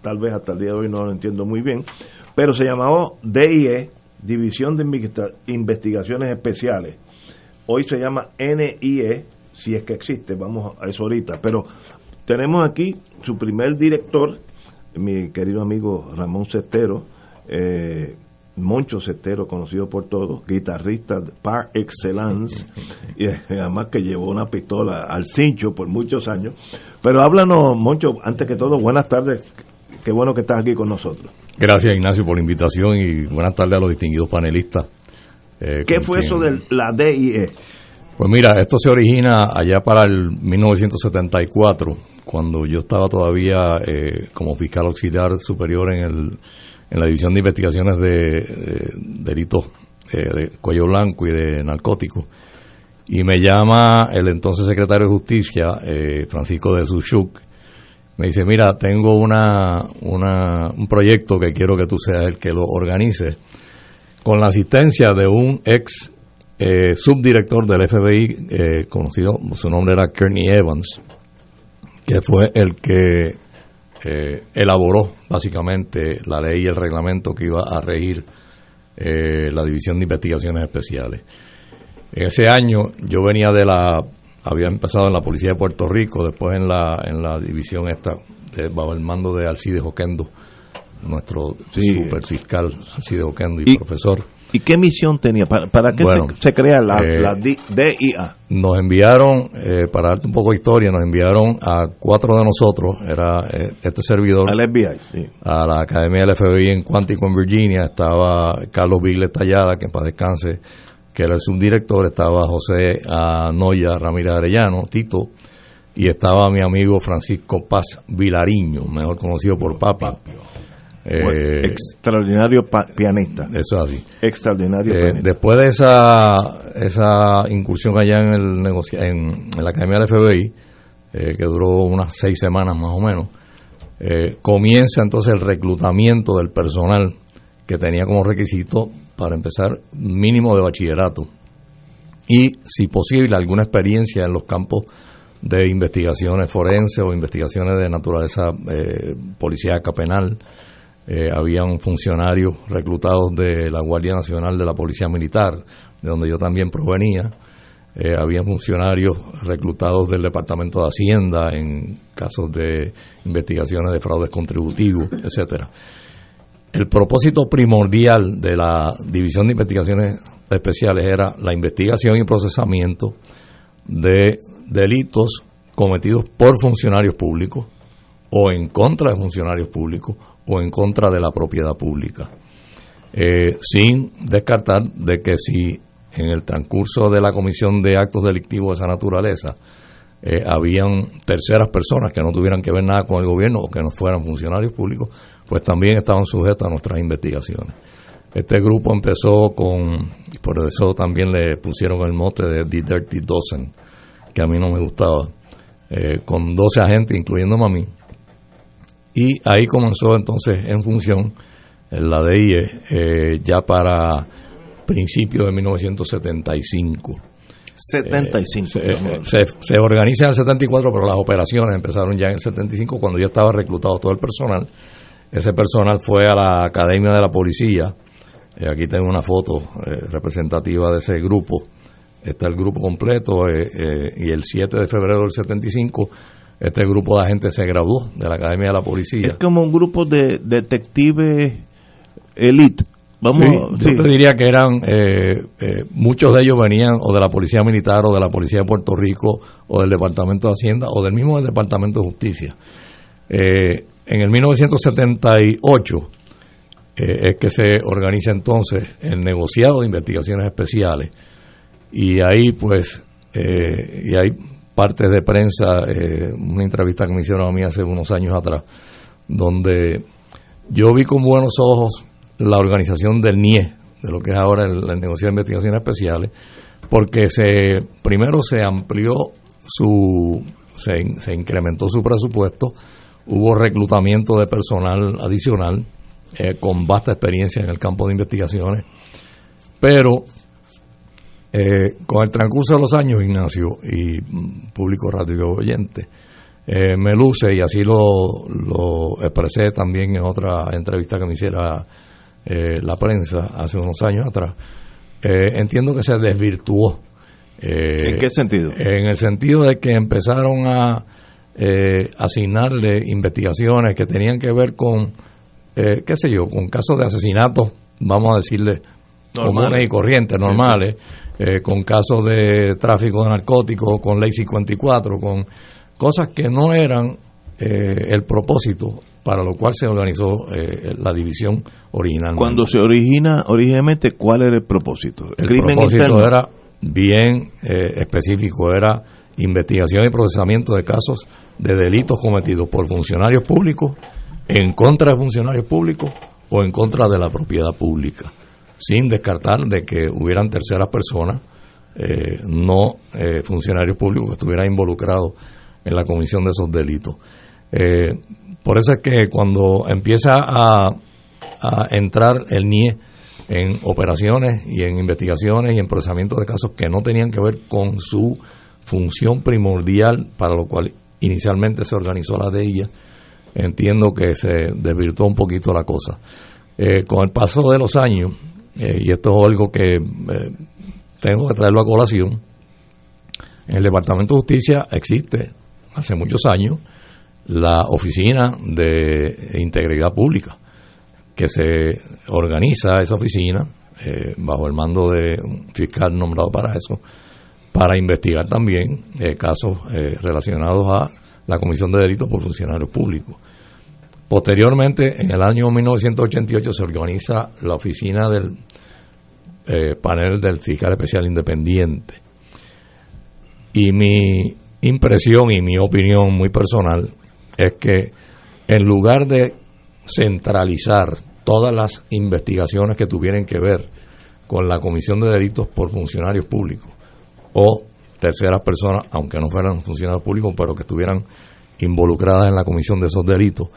tal vez hasta el día de hoy no lo entiendo muy bien, pero se llamaba DIE, División de Investigaciones Especiales. Hoy se llama NIE, si es que existe, vamos a eso ahorita, pero tenemos aquí su primer director, mi querido amigo Ramón Cestero, eh, Moncho Cestero, conocido por todos, guitarrista par excellence, y además que llevó una pistola al cincho por muchos años. Pero háblanos, Moncho, antes que todo, buenas tardes, qué bueno que estás aquí con nosotros. Gracias, Ignacio, por la invitación y buenas tardes a los distinguidos panelistas. Eh, ¿Qué fue eso de la DIE? Pues mira, esto se origina allá para el 1974, cuando yo estaba todavía eh, como fiscal auxiliar superior en, el, en la División de Investigaciones de, de Delitos eh, de Cuello Blanco y de Narcóticos. Y me llama el entonces secretario de Justicia, eh, Francisco de Suchuk, me dice, mira, tengo una, una, un proyecto que quiero que tú seas el que lo organice, con la asistencia de un ex eh, subdirector del FBI, conocido, su nombre era Kearney Evans, que fue el que eh, elaboró básicamente la ley y el reglamento que iba a regir eh, la División de Investigaciones Especiales. En ese año yo venía de la, había empezado en la Policía de Puerto Rico, después en la, en la división esta, de, bajo el mando de Alcides Oquendo, nuestro Sí. superfiscal Alcides Oquendo y, Y- profesor. ¿Y qué misión tenía? ¿Para, para qué Bueno, se, se crea la, eh, la DIA? Nos enviaron, eh, para darte un poco de historia, nos enviaron a cuatro de nosotros, era eh, este servidor, Al FBI, sí. a la Academia del FBI en Quantico, en Virginia, estaba Carlos Vigles Tallada, que en paz descanse, que era el subdirector, estaba José Anoya Ramírez Arellano, Tito, y estaba mi amigo Francisco Paz Vilariño, mejor conocido por Papi. Eh, extraordinario pianista. eso es así. Extraordinario Eh, pianista. después de esa, esa incursión allá en, el negoci- en, en la Academia del FBI, eh, que duró unas seis semanas más o menos, comienza entonces el reclutamiento del personal que tenía como requisito para empezar mínimo de bachillerato y, si posible, alguna experiencia en los campos de investigaciones forenses o investigaciones de naturaleza policíaca penal. Eh, habían funcionarios reclutados de la Guardia Nacional de la Policía Militar, de donde yo también provenía. Eh, habían funcionarios reclutados del Departamento de Hacienda en casos de investigaciones de fraudes contributivos, etcétera. El propósito primordial de la División de Investigaciones Especiales era la investigación y procesamiento de delitos cometidos por funcionarios públicos o en contra de funcionarios públicos o en contra de la propiedad pública. Eh, sin descartar de que si en el transcurso de la comisión de actos delictivos de esa naturaleza eh, habían terceras personas que no tuvieran que ver nada con el gobierno o que no fueran funcionarios públicos, pues también estaban sujetos a nuestras investigaciones. Este grupo empezó con, por eso también le pusieron el mote de The Dirty Dozen, que a mí no me gustaba, eh, con 12 agentes, incluyéndome a mí. Y ahí comenzó entonces en función la DIE eh, ya para principios de 1975. 75. Eh, se, se, se organiza en el 74, pero las operaciones empezaron ya en el 75 cuando ya estaba reclutado todo el personal. Ese personal fue a la Academia de la Policía. Eh, aquí tengo una foto eh, representativa de ese grupo. Está el grupo completo eh, eh, y el 7 de febrero del 75 este grupo de agentes se graduó de la Academia de la Policía. Es como un grupo de detectives elite, Vamos, yo te diría que eran, eh, eh, muchos de ellos venían o de la Policía Militar o de la Policía de Puerto Rico o del Departamento de Hacienda o del mismo Departamento de Justicia. Eh, en el 1978 es que se organiza entonces el negociado de investigaciones especiales y ahí pues, y hay partes de prensa, una entrevista que me hicieron a mí hace unos años atrás, donde yo vi con buenos ojos la organización del NIE, de lo que es ahora el, el negocio de investigaciones especiales, porque se primero se amplió su, se, incrementó su presupuesto, hubo reclutamiento de personal adicional eh, con vasta experiencia en el campo de investigaciones, pero eh, con el transcurso de los años, Ignacio y público radio oyente, eh, me luce, y así lo, lo expresé también en otra entrevista que me hiciera eh, la prensa hace unos años atrás, eh, entiendo que se desvirtuó. ¿En qué sentido? En el sentido de que empezaron a asignarle investigaciones que tenían que ver con, qué sé yo, con casos de asesinato, vamos a decirle, comunes y corrientes, normales, con casos de tráfico de narcóticos, con ley 54, con cosas que no eran eh, el propósito para lo cual se organizó eh, la división original. Cuando se origina originalmente, ¿cuál era el propósito? El, propósito era bien eh, específico, era investigación y procesamiento de casos de delitos cometidos por funcionarios públicos en contra de funcionarios públicos o en contra de la propiedad pública, sin descartar de que hubieran terceras personas, no funcionarios públicos que estuvieran involucrados en la comisión de esos delitos. Eh, por eso es que cuando empieza a, entrar el NIE en operaciones y en investigaciones y en procesamiento de casos que no tenían que ver con su función primordial para lo cual inicialmente se organizó la de ella, entiendo que se desvirtuó un poquito la cosa. Eh, con el paso de los años, eh, y esto es algo que tengo que traerlo a colación, en el Departamento de Justicia existe hace muchos años la Oficina de Integridad Pública, que se organiza esa oficina eh, bajo el mando de un fiscal nombrado para eso, para investigar también eh, casos eh, relacionados a la Comisión de Delitos por Funcionarios Públicos. Posteriormente, en el año 1988, se organiza la oficina del panel del fiscal especial independiente. Y mi impresión y mi opinión muy personal es que en lugar de centralizar todas las investigaciones que tuvieran que ver con la comisión de delitos por funcionarios públicos o terceras personas, aunque no fueran funcionarios públicos, pero que estuvieran involucradas en la comisión de esos delitos,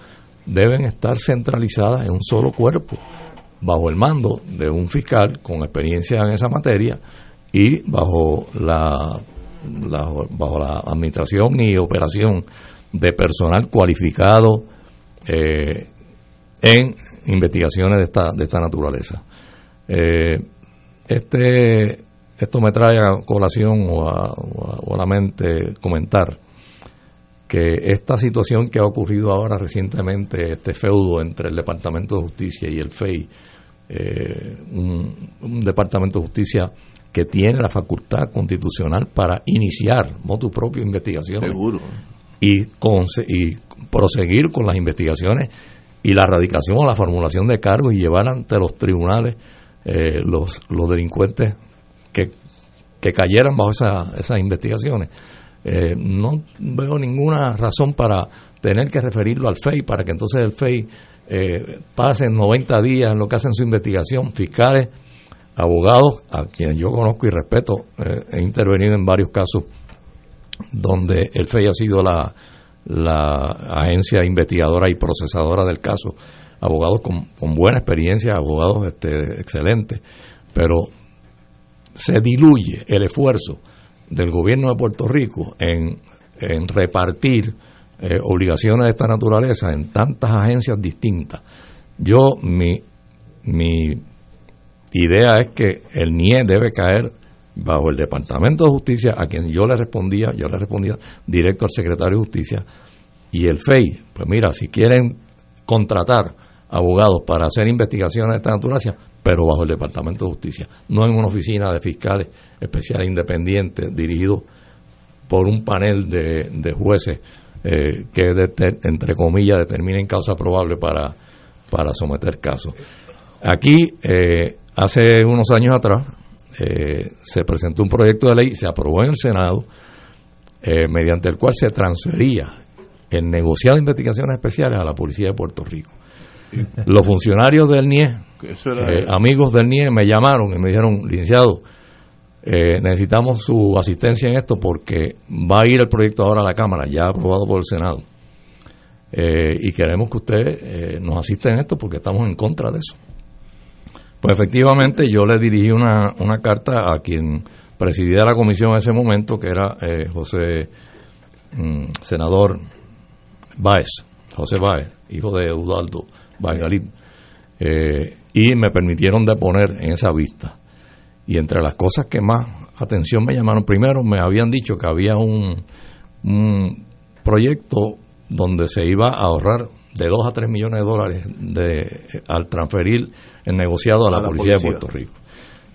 deben estar centralizadas en un solo cuerpo, bajo el mando de un fiscal con experiencia en esa materia y bajo la bajo la administración y operación de personal cualificado eh, en investigaciones de esta, de esta naturaleza. Eh, este, esto me trae a colación o a, la mente comentar que esta situación que ha ocurrido ahora recientemente, este feudo entre el Departamento de Justicia y el FEI, eh, un, un, Departamento de Justicia que tiene la facultad constitucional para iniciar motu propio investigaciones Y, y proseguir con las investigaciones y la erradicación o la formulación de cargos y llevar ante los tribunales eh, los, los delincuentes que, que cayeran bajo esa, esas investigaciones. Eh, no veo ninguna razón para tener que referirlo al FEI para que entonces el FEI eh, pase 90 días en lo que hacen su investigación, fiscales abogados a quienes yo conozco y respeto, eh, he intervenido en varios casos donde el FEI ha sido la, agencia investigadora y procesadora del caso, abogados con, buena experiencia, abogados este, excelentes, pero se diluye el esfuerzo del gobierno de Puerto Rico en, repartir eh, obligaciones de esta naturaleza en tantas agencias distintas. Yo, mi, mi idea es que el NIE debe caer bajo el Departamento de Justicia, a quien yo le respondía, yo le respondía directo al secretario de Justicia, y el FEI, pues mira, si quieren contratar abogados para hacer investigaciones de esta naturaleza, pero bajo el Departamento de Justicia, no en una oficina de fiscales especiales independientes dirigido por un panel de, de jueces eh, que, entre comillas, determinen causa probable para, para someter casos. Aquí, eh, hace unos años atrás, eh, se presentó un proyecto de ley, se aprobó en el Senado, mediante el cual se transfería el negociado de investigaciones especiales a la Policía de Puerto Rico. Los funcionarios del NIE, amigos del NIE, me llamaron y me dijeron, licenciado, eh, necesitamos su asistencia en esto porque va a ir el proyecto ahora a la Cámara, ya aprobado por el Senado. Eh, y queremos que usted eh, nos asista en esto porque estamos en contra de eso. Pues efectivamente yo le dirigí una, una carta a quien presidía la comisión en ese momento, que era José, mm, senador Báez, José Báez, hijo de Eudaldo Báez Galín, y me permitieron deponer en esa vista. Y entre las cosas que más atención me llamaron, primero me habían dicho que había un, proyecto donde se iba a ahorrar de 2 a 3 millones de dólares de, al transferir el negociado a la, policía, de Puerto Rico.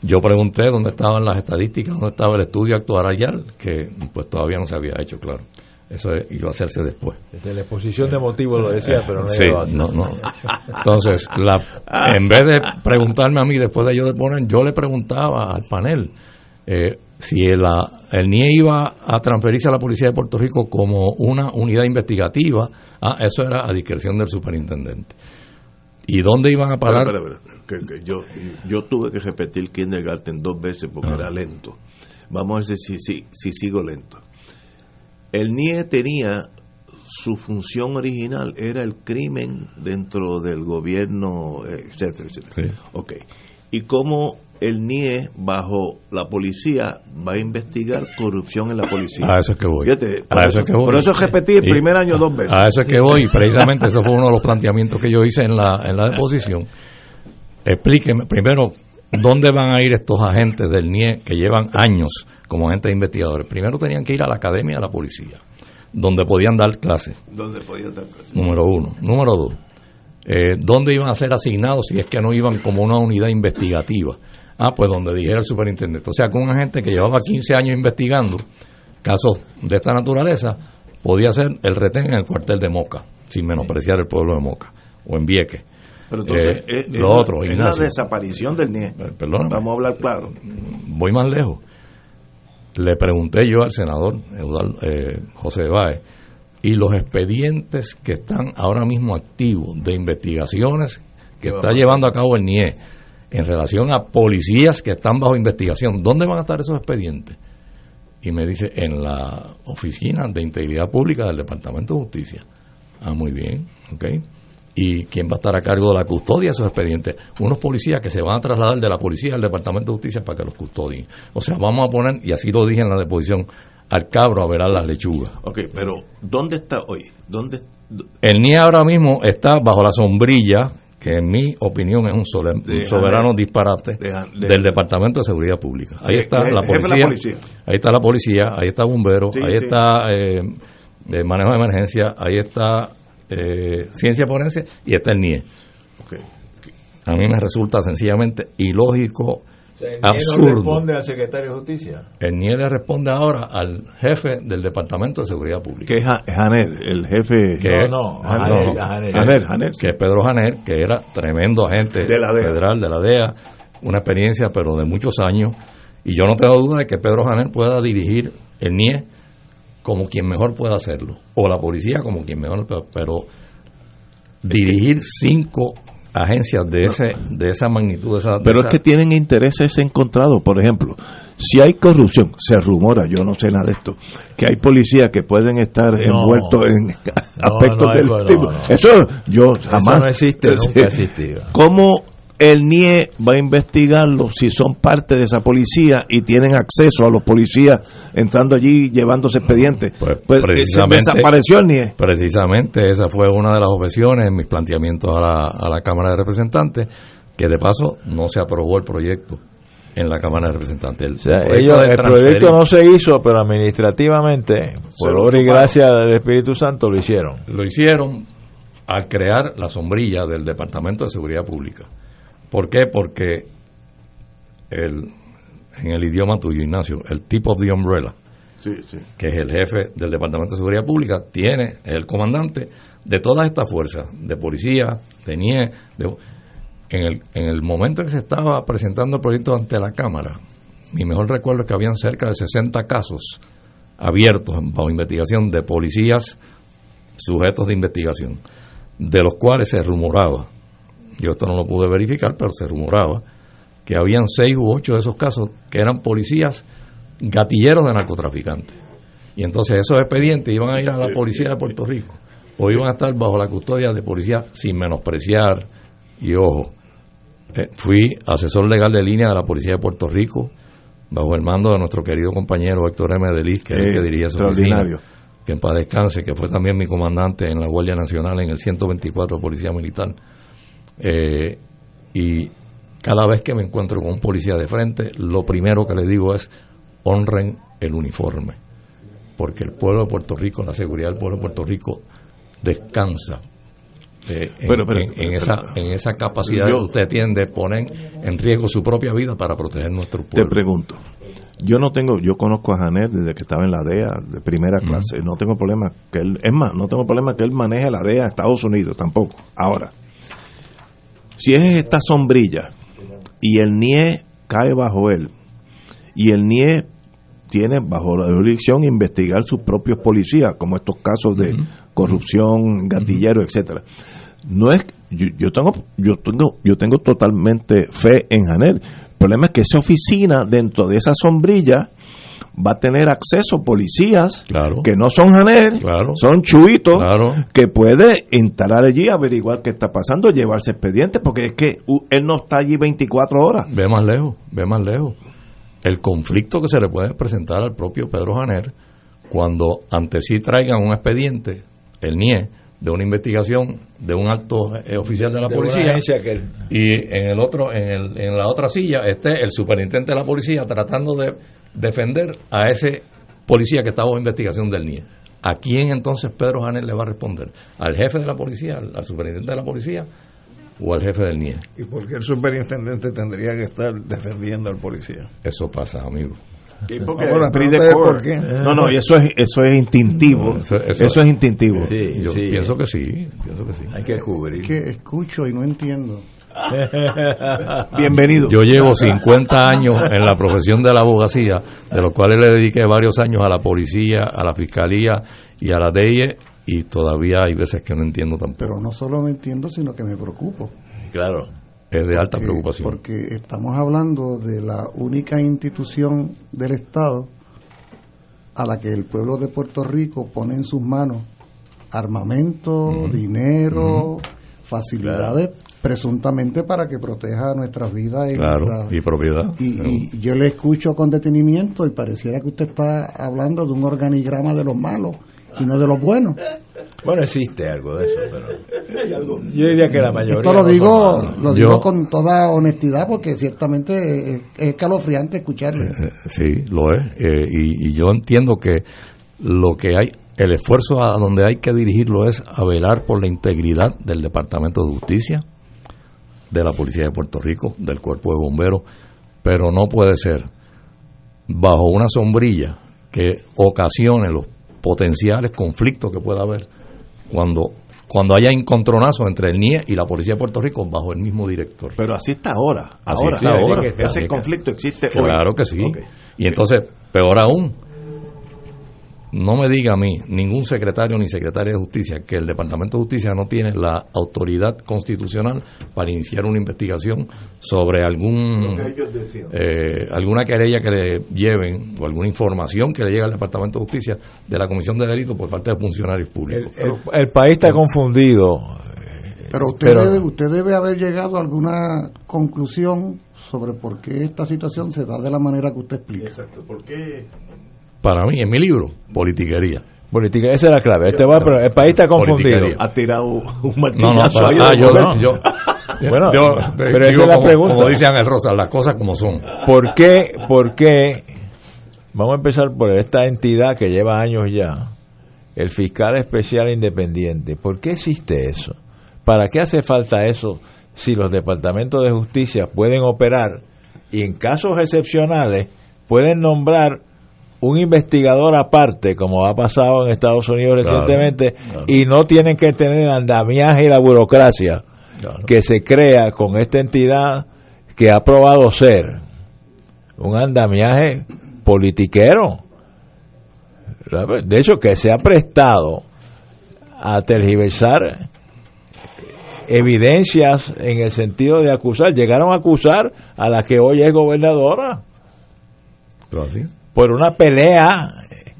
Yo pregunté dónde estaban las estadísticas, dónde estaba el estudio actuarial, que pues todavía no se había hecho, claro. Eso iba a hacerse después. Desde la exposición de motivos lo decía, pero no sí, no, no. Entonces, la, en vez de preguntarme a mí después de yo de poner, yo le preguntaba al panel eh, si el, el NIE iba a transferirse a la Policía de Puerto Rico como una unidad investigativa. Ah, eso era a discreción del superintendente. ¿Y dónde iban a parar? yo, yo tuve que repetir kindergarten dos veces porque ah. era lento. Vamos a ver si, si, si sigo lento el NIE tenía su función original, era el crimen dentro del gobierno, etcétera, etcétera. Okay. Y cómo el NIE, bajo la policía, va a investigar corrupción en la policía. A eso es que voy. a eso, es que voy. Por eso repetí el primer año dos veces. A eso es que voy. Precisamente eso fue uno de los planteamientos que yo hice en la, en la deposición. Explíqueme, primero, ¿dónde van a ir estos agentes del NIE que llevan años como agentes investigadores. Primero tenían que ir a la academia de la policía, donde podían dar clases. ¿Dónde podían dar clases? Número uno. Número dos, eh, ¿dónde iban a ser asignados si es que no iban como una unidad investigativa? Ah, pues donde dijera el superintendente. O sea, que un agente que llevaba 15 años investigando casos de esta naturaleza podía ser el retén en el cuartel de Moca, sin menospreciar el pueblo de Moca, o en Vieques. Pero entonces, eh, lo otro, es la desaparición del NIE. Eh, perdón. Vamos a hablar claro. Voy más lejos le pregunté yo al senador eh, José Báez, y los expedientes que están ahora mismo activos de investigaciones que está llevando a cabo el NIE en relación a policías que están bajo investigación, ¿dónde van a estar esos expedientes? Y me dice, en la oficina de integridad pública del Departamento de Justicia. Ah, muy bien, ok y quién va a estar a cargo de la custodia de esos expedientes. Unos policías que se van a trasladar de la policía al Departamento de Justicia para que los custodien. O sea, vamos a poner, y así lo dije en la deposición, al cabro a ver a las lechugas. Ok, pero ¿dónde está hoy? ¿Dónde? El NIE ahora mismo está bajo la sombrilla, que en mi opinión es un, soberano disparate, del Departamento de Seguridad Pública. Ahí está la policía, ahí está la policía, ahí está bombero, ahí está eh, el manejo de emergencia, ahí está eh, ciencia forense y está el NIE. A mí me resulta sencillamente ilógico, el absurdo. NIE responde al secretario de Justicia? El NIE le responde ahora al jefe del Departamento de Seguridad Pública. Que es Janet, el jefe... Que no, no, Que es Pedro Janet, que era tremendo agente de la federal de la DEA, una experiencia pero de muchos años. Y yo no tengo duda de que Pedro Janet pueda dirigir el NIE como quien mejor pueda hacerlo, o la policía como quien mejor, pero, dirigir cinco agencias de ese de esa magnitud esa, pero es que tienen intereses encontrados. Por ejemplo si hay corrupción se rumora yo no sé nada de esto que hay policías que pueden estar envueltos en aspectos del tipo. eso yo jamás no existe nunca ha existido. Cómo el NIE va a investigarlo si son parte de esa policía y tienen acceso a los policías entrando allí llevándose expedientes. Pues, pues precisamente, desapareció el NIE. Precisamente esa fue una de las objeciones en mis planteamientos a la, a la Cámara de Representantes, que de paso no se aprobó el proyecto en la Cámara de Representantes. El, el proyecto no se hizo, pero administrativamente, por obra y gracia del Espíritu Santo, lo hicieron. Lo hicieron al crear la sombrilla del Departamento de Seguridad Pública ¿Por qué? Porque el, en el idioma tuyo, Ignacio, el tipo of the umbrella, que es el jefe del Departamento de Seguridad Pública, tiene el comandante de todas estas fuerzas, de policía, de NIE, en, el, en el momento en que se estaba presentando el proyecto ante la Cámara, mi mejor recuerdo es que habían cerca de 60 casos abiertos bajo investigación de policías sujetos de investigación, de los cuales se rumoraba, yo esto no lo pude verificar, pero se rumoraba, que habían seis u ocho de esos casos que eran policías gatilleros de narcotraficantes. Y entonces esos expedientes iban a ir a la policía de Puerto Rico o iban a estar bajo la custodia de policía sin menospreciar. Y ojo, eh, fui asesor legal de línea de la policía de Puerto Rico bajo el mando de nuestro querido compañero Héctor M. Delis, que es el que diría su oficina, que en paz descanse, que fue también mi comandante en la Guardia Nacional en el 124 Policía Militar. Eh, y cada vez que me encuentro con un policía de frente, lo primero que le digo es honren el uniforme, porque el pueblo de Puerto Rico, la seguridad del pueblo de Puerto Rico descansa eh, en, esa, en esa capacidad que usted tiene de poner en riesgo su propia vida para proteger nuestro pueblo. Te pregunto, yo no tengo, yo conozco a Janet desde que estaba en la DEA de primera clase, no tengo problema que él, es más, no tengo problema que él maneje la DEA a Estados Unidos tampoco. Ahora, si es esta sombrilla y el NIE cae bajo él y el NIE tiene bajo la jurisdicción investigar sus propios policías, como estos casos de corrupción, gatillero, etcétera. No es yo, tengo yo tengo yo tengo totalmente fe en Janel. El problema es que esa oficina dentro de esa sombrilla va a tener acceso a policías que no son Janel, son chuitos, que puede instalar allí, averiguar qué está pasando, llevarse expedientes, porque es que él no está allí 24 horas. Ve más lejos, ve más lejos. El conflicto que se le puede presentar al propio Pedro Janer cuando ante sí traigan un expediente, el NIE, de una investigación de un alto eh, oficial de la policía y en el otro en, el, en la otra silla esté el superintendente de la policía tratando de defender a ese policía que estaba en investigación del NIE. ¿A quién entonces Pedro Janel le va a responder? ¿Al jefe de la policía, al, superintendente de la policía o al jefe del NIE? ¿Y por qué el superintendente tendría que estar defendiendo al policía? Eso pasa, amigo. No, no, y eso es, eso es instintivo. Eso, es instintivo. Sí, yo pienso que sí, pienso que sí. Hay que cubrir. que escucho y no entiendo. Bienvenido. Yo llevo 50 años en la profesión de la abogacía, de los cuales le dediqué varios años a la policía, a la fiscalía y a la DEIE, y todavía hay veces que no entiendo tampoco. Pero no solo no entiendo, sino que me preocupo. Claro. Es de alta preocupación. Porque estamos hablando de la única institución del Estado a la que el pueblo de Puerto Rico pone en sus manos armamento, dinero, facilidades presuntamente para que proteja nuestras vidas y, propiedad. Y, yo le escucho con detenimiento y pareciera que usted está hablando de un organigrama de los malos y no de los buenos. Bueno, existe algo de eso, pero yo diría que la mayoría. Esto lo digo, lo digo con toda honestidad porque ciertamente es, escalofriante escucharle. Eh, sí, lo es. Eh, y, y yo entiendo que lo que hay el esfuerzo a donde hay que dirigirlo es a velar por la integridad del Departamento de Justicia, de la Policía de Puerto Rico, del Cuerpo de Bomberos, pero no puede ser bajo una sombrilla que ocasione los potenciales conflictos que pueda haber cuando cuando haya encontronazo entre el NIE y la Policía de Puerto Rico bajo el mismo director. Pero así está ahora. ahora, ahora. ese conflicto existe Claro que sí. Y entonces, peor aún, no me diga a mí, ningún secretario ni secretaria de justicia, que el Departamento de Justicia no tiene la autoridad constitucional para iniciar una investigación sobre algún eh, alguna querella que le lleven o alguna información que le llegue al Departamento de Justicia de la Comisión de Delitos por parte de funcionarios públicos. El, país está confundido. Pero usted, debe, usted debe haber llegado a alguna conclusión sobre por qué esta situación se da de la manera que usted explica. Exacto, ¿por qué para mí, en mi libro, politiquería. Politiquería, esa es la clave. Este va, pero el país está confundido. Ha tirado un martillazo. No, no, ah, yo, no, yo, bueno, pero esa es la pregunta. Como dice Ángel Rosa, las cosas como son. ¿Por qué, por qué, vamos a empezar por esta entidad que lleva años ya, el fiscal especial independiente, ¿por qué existe eso? ¿Para qué hace falta eso si los departamentos de justicia pueden operar y en casos excepcionales pueden nombrar un investigador aparte, como ha pasado en Estados Unidos Claro, recientemente, claro. y no tienen que tener el andamiaje y la burocracia que se crea con esta entidad que ha probado ser un andamiaje politiquero. De hecho, que se ha prestado a tergiversar evidencias en el sentido de acusar. Llegaron a acusar a la que hoy es gobernadora así, por una pelea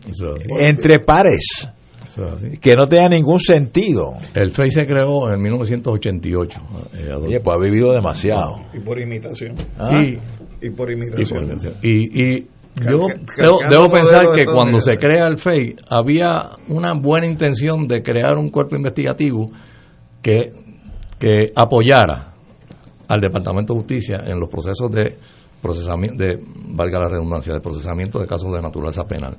eso entre pares Eso que no tenía ningún sentido. El FEI se creó en 1988. eh. Oye, pues ha vivido demasiado. Y por imitación. ¿Ah? Y, Y por imitación. y, y yo debo, debo pensar que cuando se crea el FEI había una buena intención de crear un cuerpo investigativo que, que apoyara al Departamento de Justicia en los procesos de procesamiento, de, valga la redundancia, de procesamiento de casos de naturaleza penal.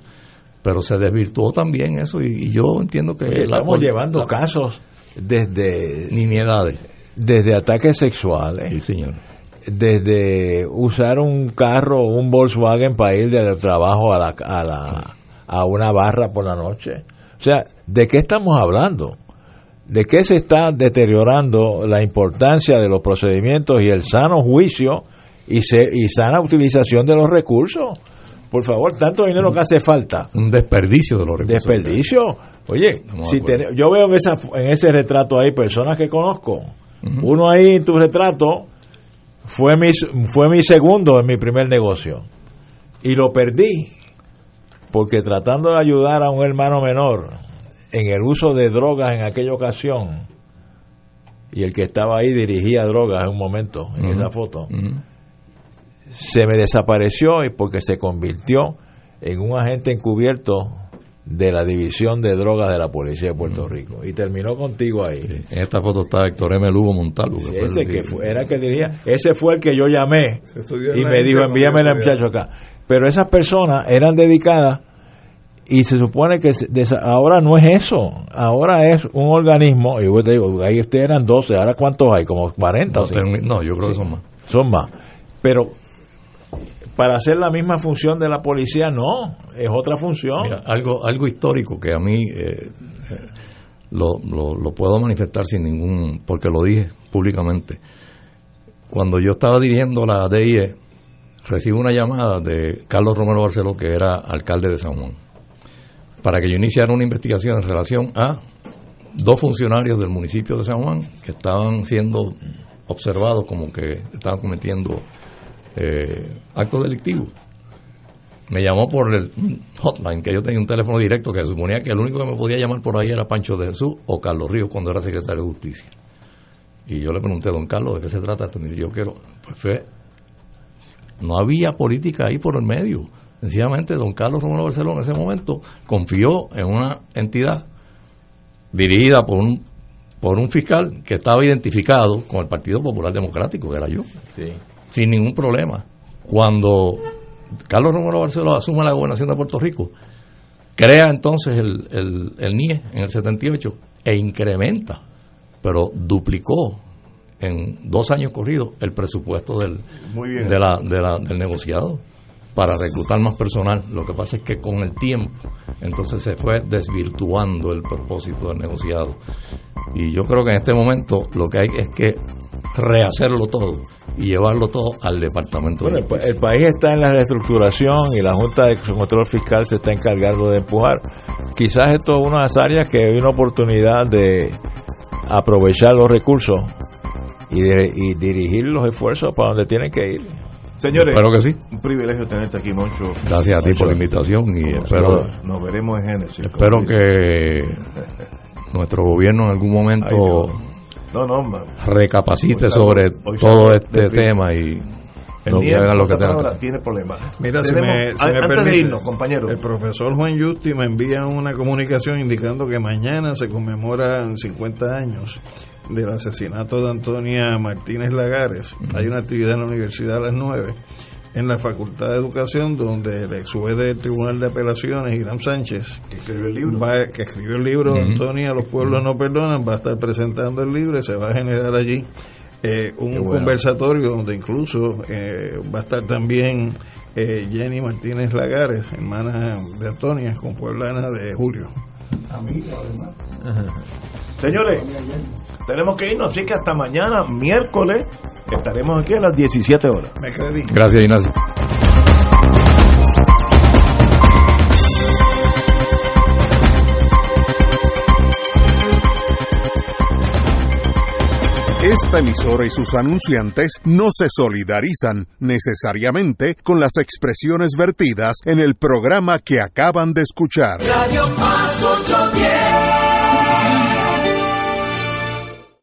Pero se desvirtuó también eso y, y yo entiendo que Oye, la- estamos llevando la- casos desde nimiedades. desde ataques sexuales, Sí, señor. desde usar un carro, un Volkswagen para ir del trabajo a la, a la a una barra por la noche. O sea, ¿de qué estamos hablando? ¿De qué se está deteriorando la importancia de los procedimientos y el sano juicio y, se, y sana utilización de los recursos? Por favor, tanto dinero que hace falta. Un desperdicio de los recursos. Desperdicio. Oye, Estamos si yo veo en, esa, en ese retrato ahí personas que conozco. Uno ahí en tu retrato fue mi, fue mi segundo en mi primer negocio. Y lo perdí porque tratando de ayudar a un hermano menor en el uso de drogas en aquella ocasión, y el que estaba ahí dirigía drogas en un momento, en esa foto. Se me desapareció y porque se convirtió en un agente encubierto de la división de drogas de la policía de Puerto Rico. Y terminó contigo ahí. En esta foto está Héctor M. Lugo Montalvo. Sí, ese que fue- era el que diría ese fue el que yo llamé y la me dijo envíame yo muchacho acá pero esas personas eran dedicadas y se supone que ahora no es eso ahora es un organismo y yo te digo ahí ustedes eran 12 ahora cuántos hay como 40 o No, yo creo que son más. son más. Pero para hacer la misma función de la policía, no, es otra función. Algo, algo histórico que a mí eh, eh, lo, lo, lo puedo manifestar sin ningún, porque lo dije públicamente. Cuando yo estaba dirigiendo la DIE, recibo una llamada de Carlos Romero Barceló, que era alcalde de San Juan, para que yo iniciara una investigación en relación a dos funcionarios del municipio de San Juan que estaban siendo observados como que estaban cometiendo eh, actos delictivos. Me llamó por el hotline, que yo tenía un teléfono directo que suponía que el único que me podía llamar por ahí era Pancho de Jesús o Carlos Ríos cuando era secretario de Justicia. Y yo le pregunté, don Carlos, ¿de qué se trata esto? Me dice, yo quiero, pues fue, no había política ahí por el medio. Sencillamente, don Carlos Romero Barceló en ese momento confió en una entidad dirigida por un por un fiscal que estaba identificado con el Partido Popular Democrático, que era yo, Sí. Sin ningún problema. Cuando Carlos Romero Barceló asume la gobernación de Puerto Rico, crea entonces el, el, el NIE en el 78 e incrementa, pero duplicó en dos años corridos el presupuesto del, Muy bien. de la, de la- del negociado para reclutar más personal. Lo que pasa es que con el tiempo, entonces se fue desvirtuando el propósito del negociado. Y yo creo que en este momento lo que hay es que rehacerlo todo y llevarlo todo al Departamento Bueno, de el, pa- Justicia. el país está en la reestructuración y la Junta de Control Fiscal se está encargando de empujar. Quizás esto es una de las áreas que hay una oportunidad de aprovechar los recursos y, de- y dirigir los esfuerzos para donde tienen que ir. Señores, Espero que sí. un privilegio tenerte aquí, Moncho. Gracias a ti por la invitación y espero, Nos, nos veremos en Génesis. espero que nuestro gobierno en algún momento Ay, No, no, ma- recapacite Hoy sobre hoy todo este tema y el no día hagan lo que tengan tiene problemas. Mira, si me, si antes de permite, irnos, compañero. el profesor Juan Justi me envía una comunicación indicando que mañana se conmemoran 50 años del asesinato de Antonia Martínez Lagares. Hay una actividad en la universidad a las 9 en la Facultad de Educación donde el ex juez del Tribunal de Apelaciones, Irán Sánchez, que escribió el libro. va- que escribió el libro Ujú. Antonia, los pueblos no perdonan, va a estar presentando el libro y se va a generar allí eh, un bueno. conversatorio donde incluso eh, va a estar también eh, Jenny Martínez Lagares, hermana de Antonia, con pueblana de Julio. Amiga, además. Señores, tenemos que irnos, así que hasta mañana, miércoles, estaremos aquí a las 17 horas. Me creí. Gracias, Ignacio. Esta emisora y sus anunciantes no se solidarizan necesariamente con las expresiones vertidas en el programa que acaban de escuchar. Radio 810.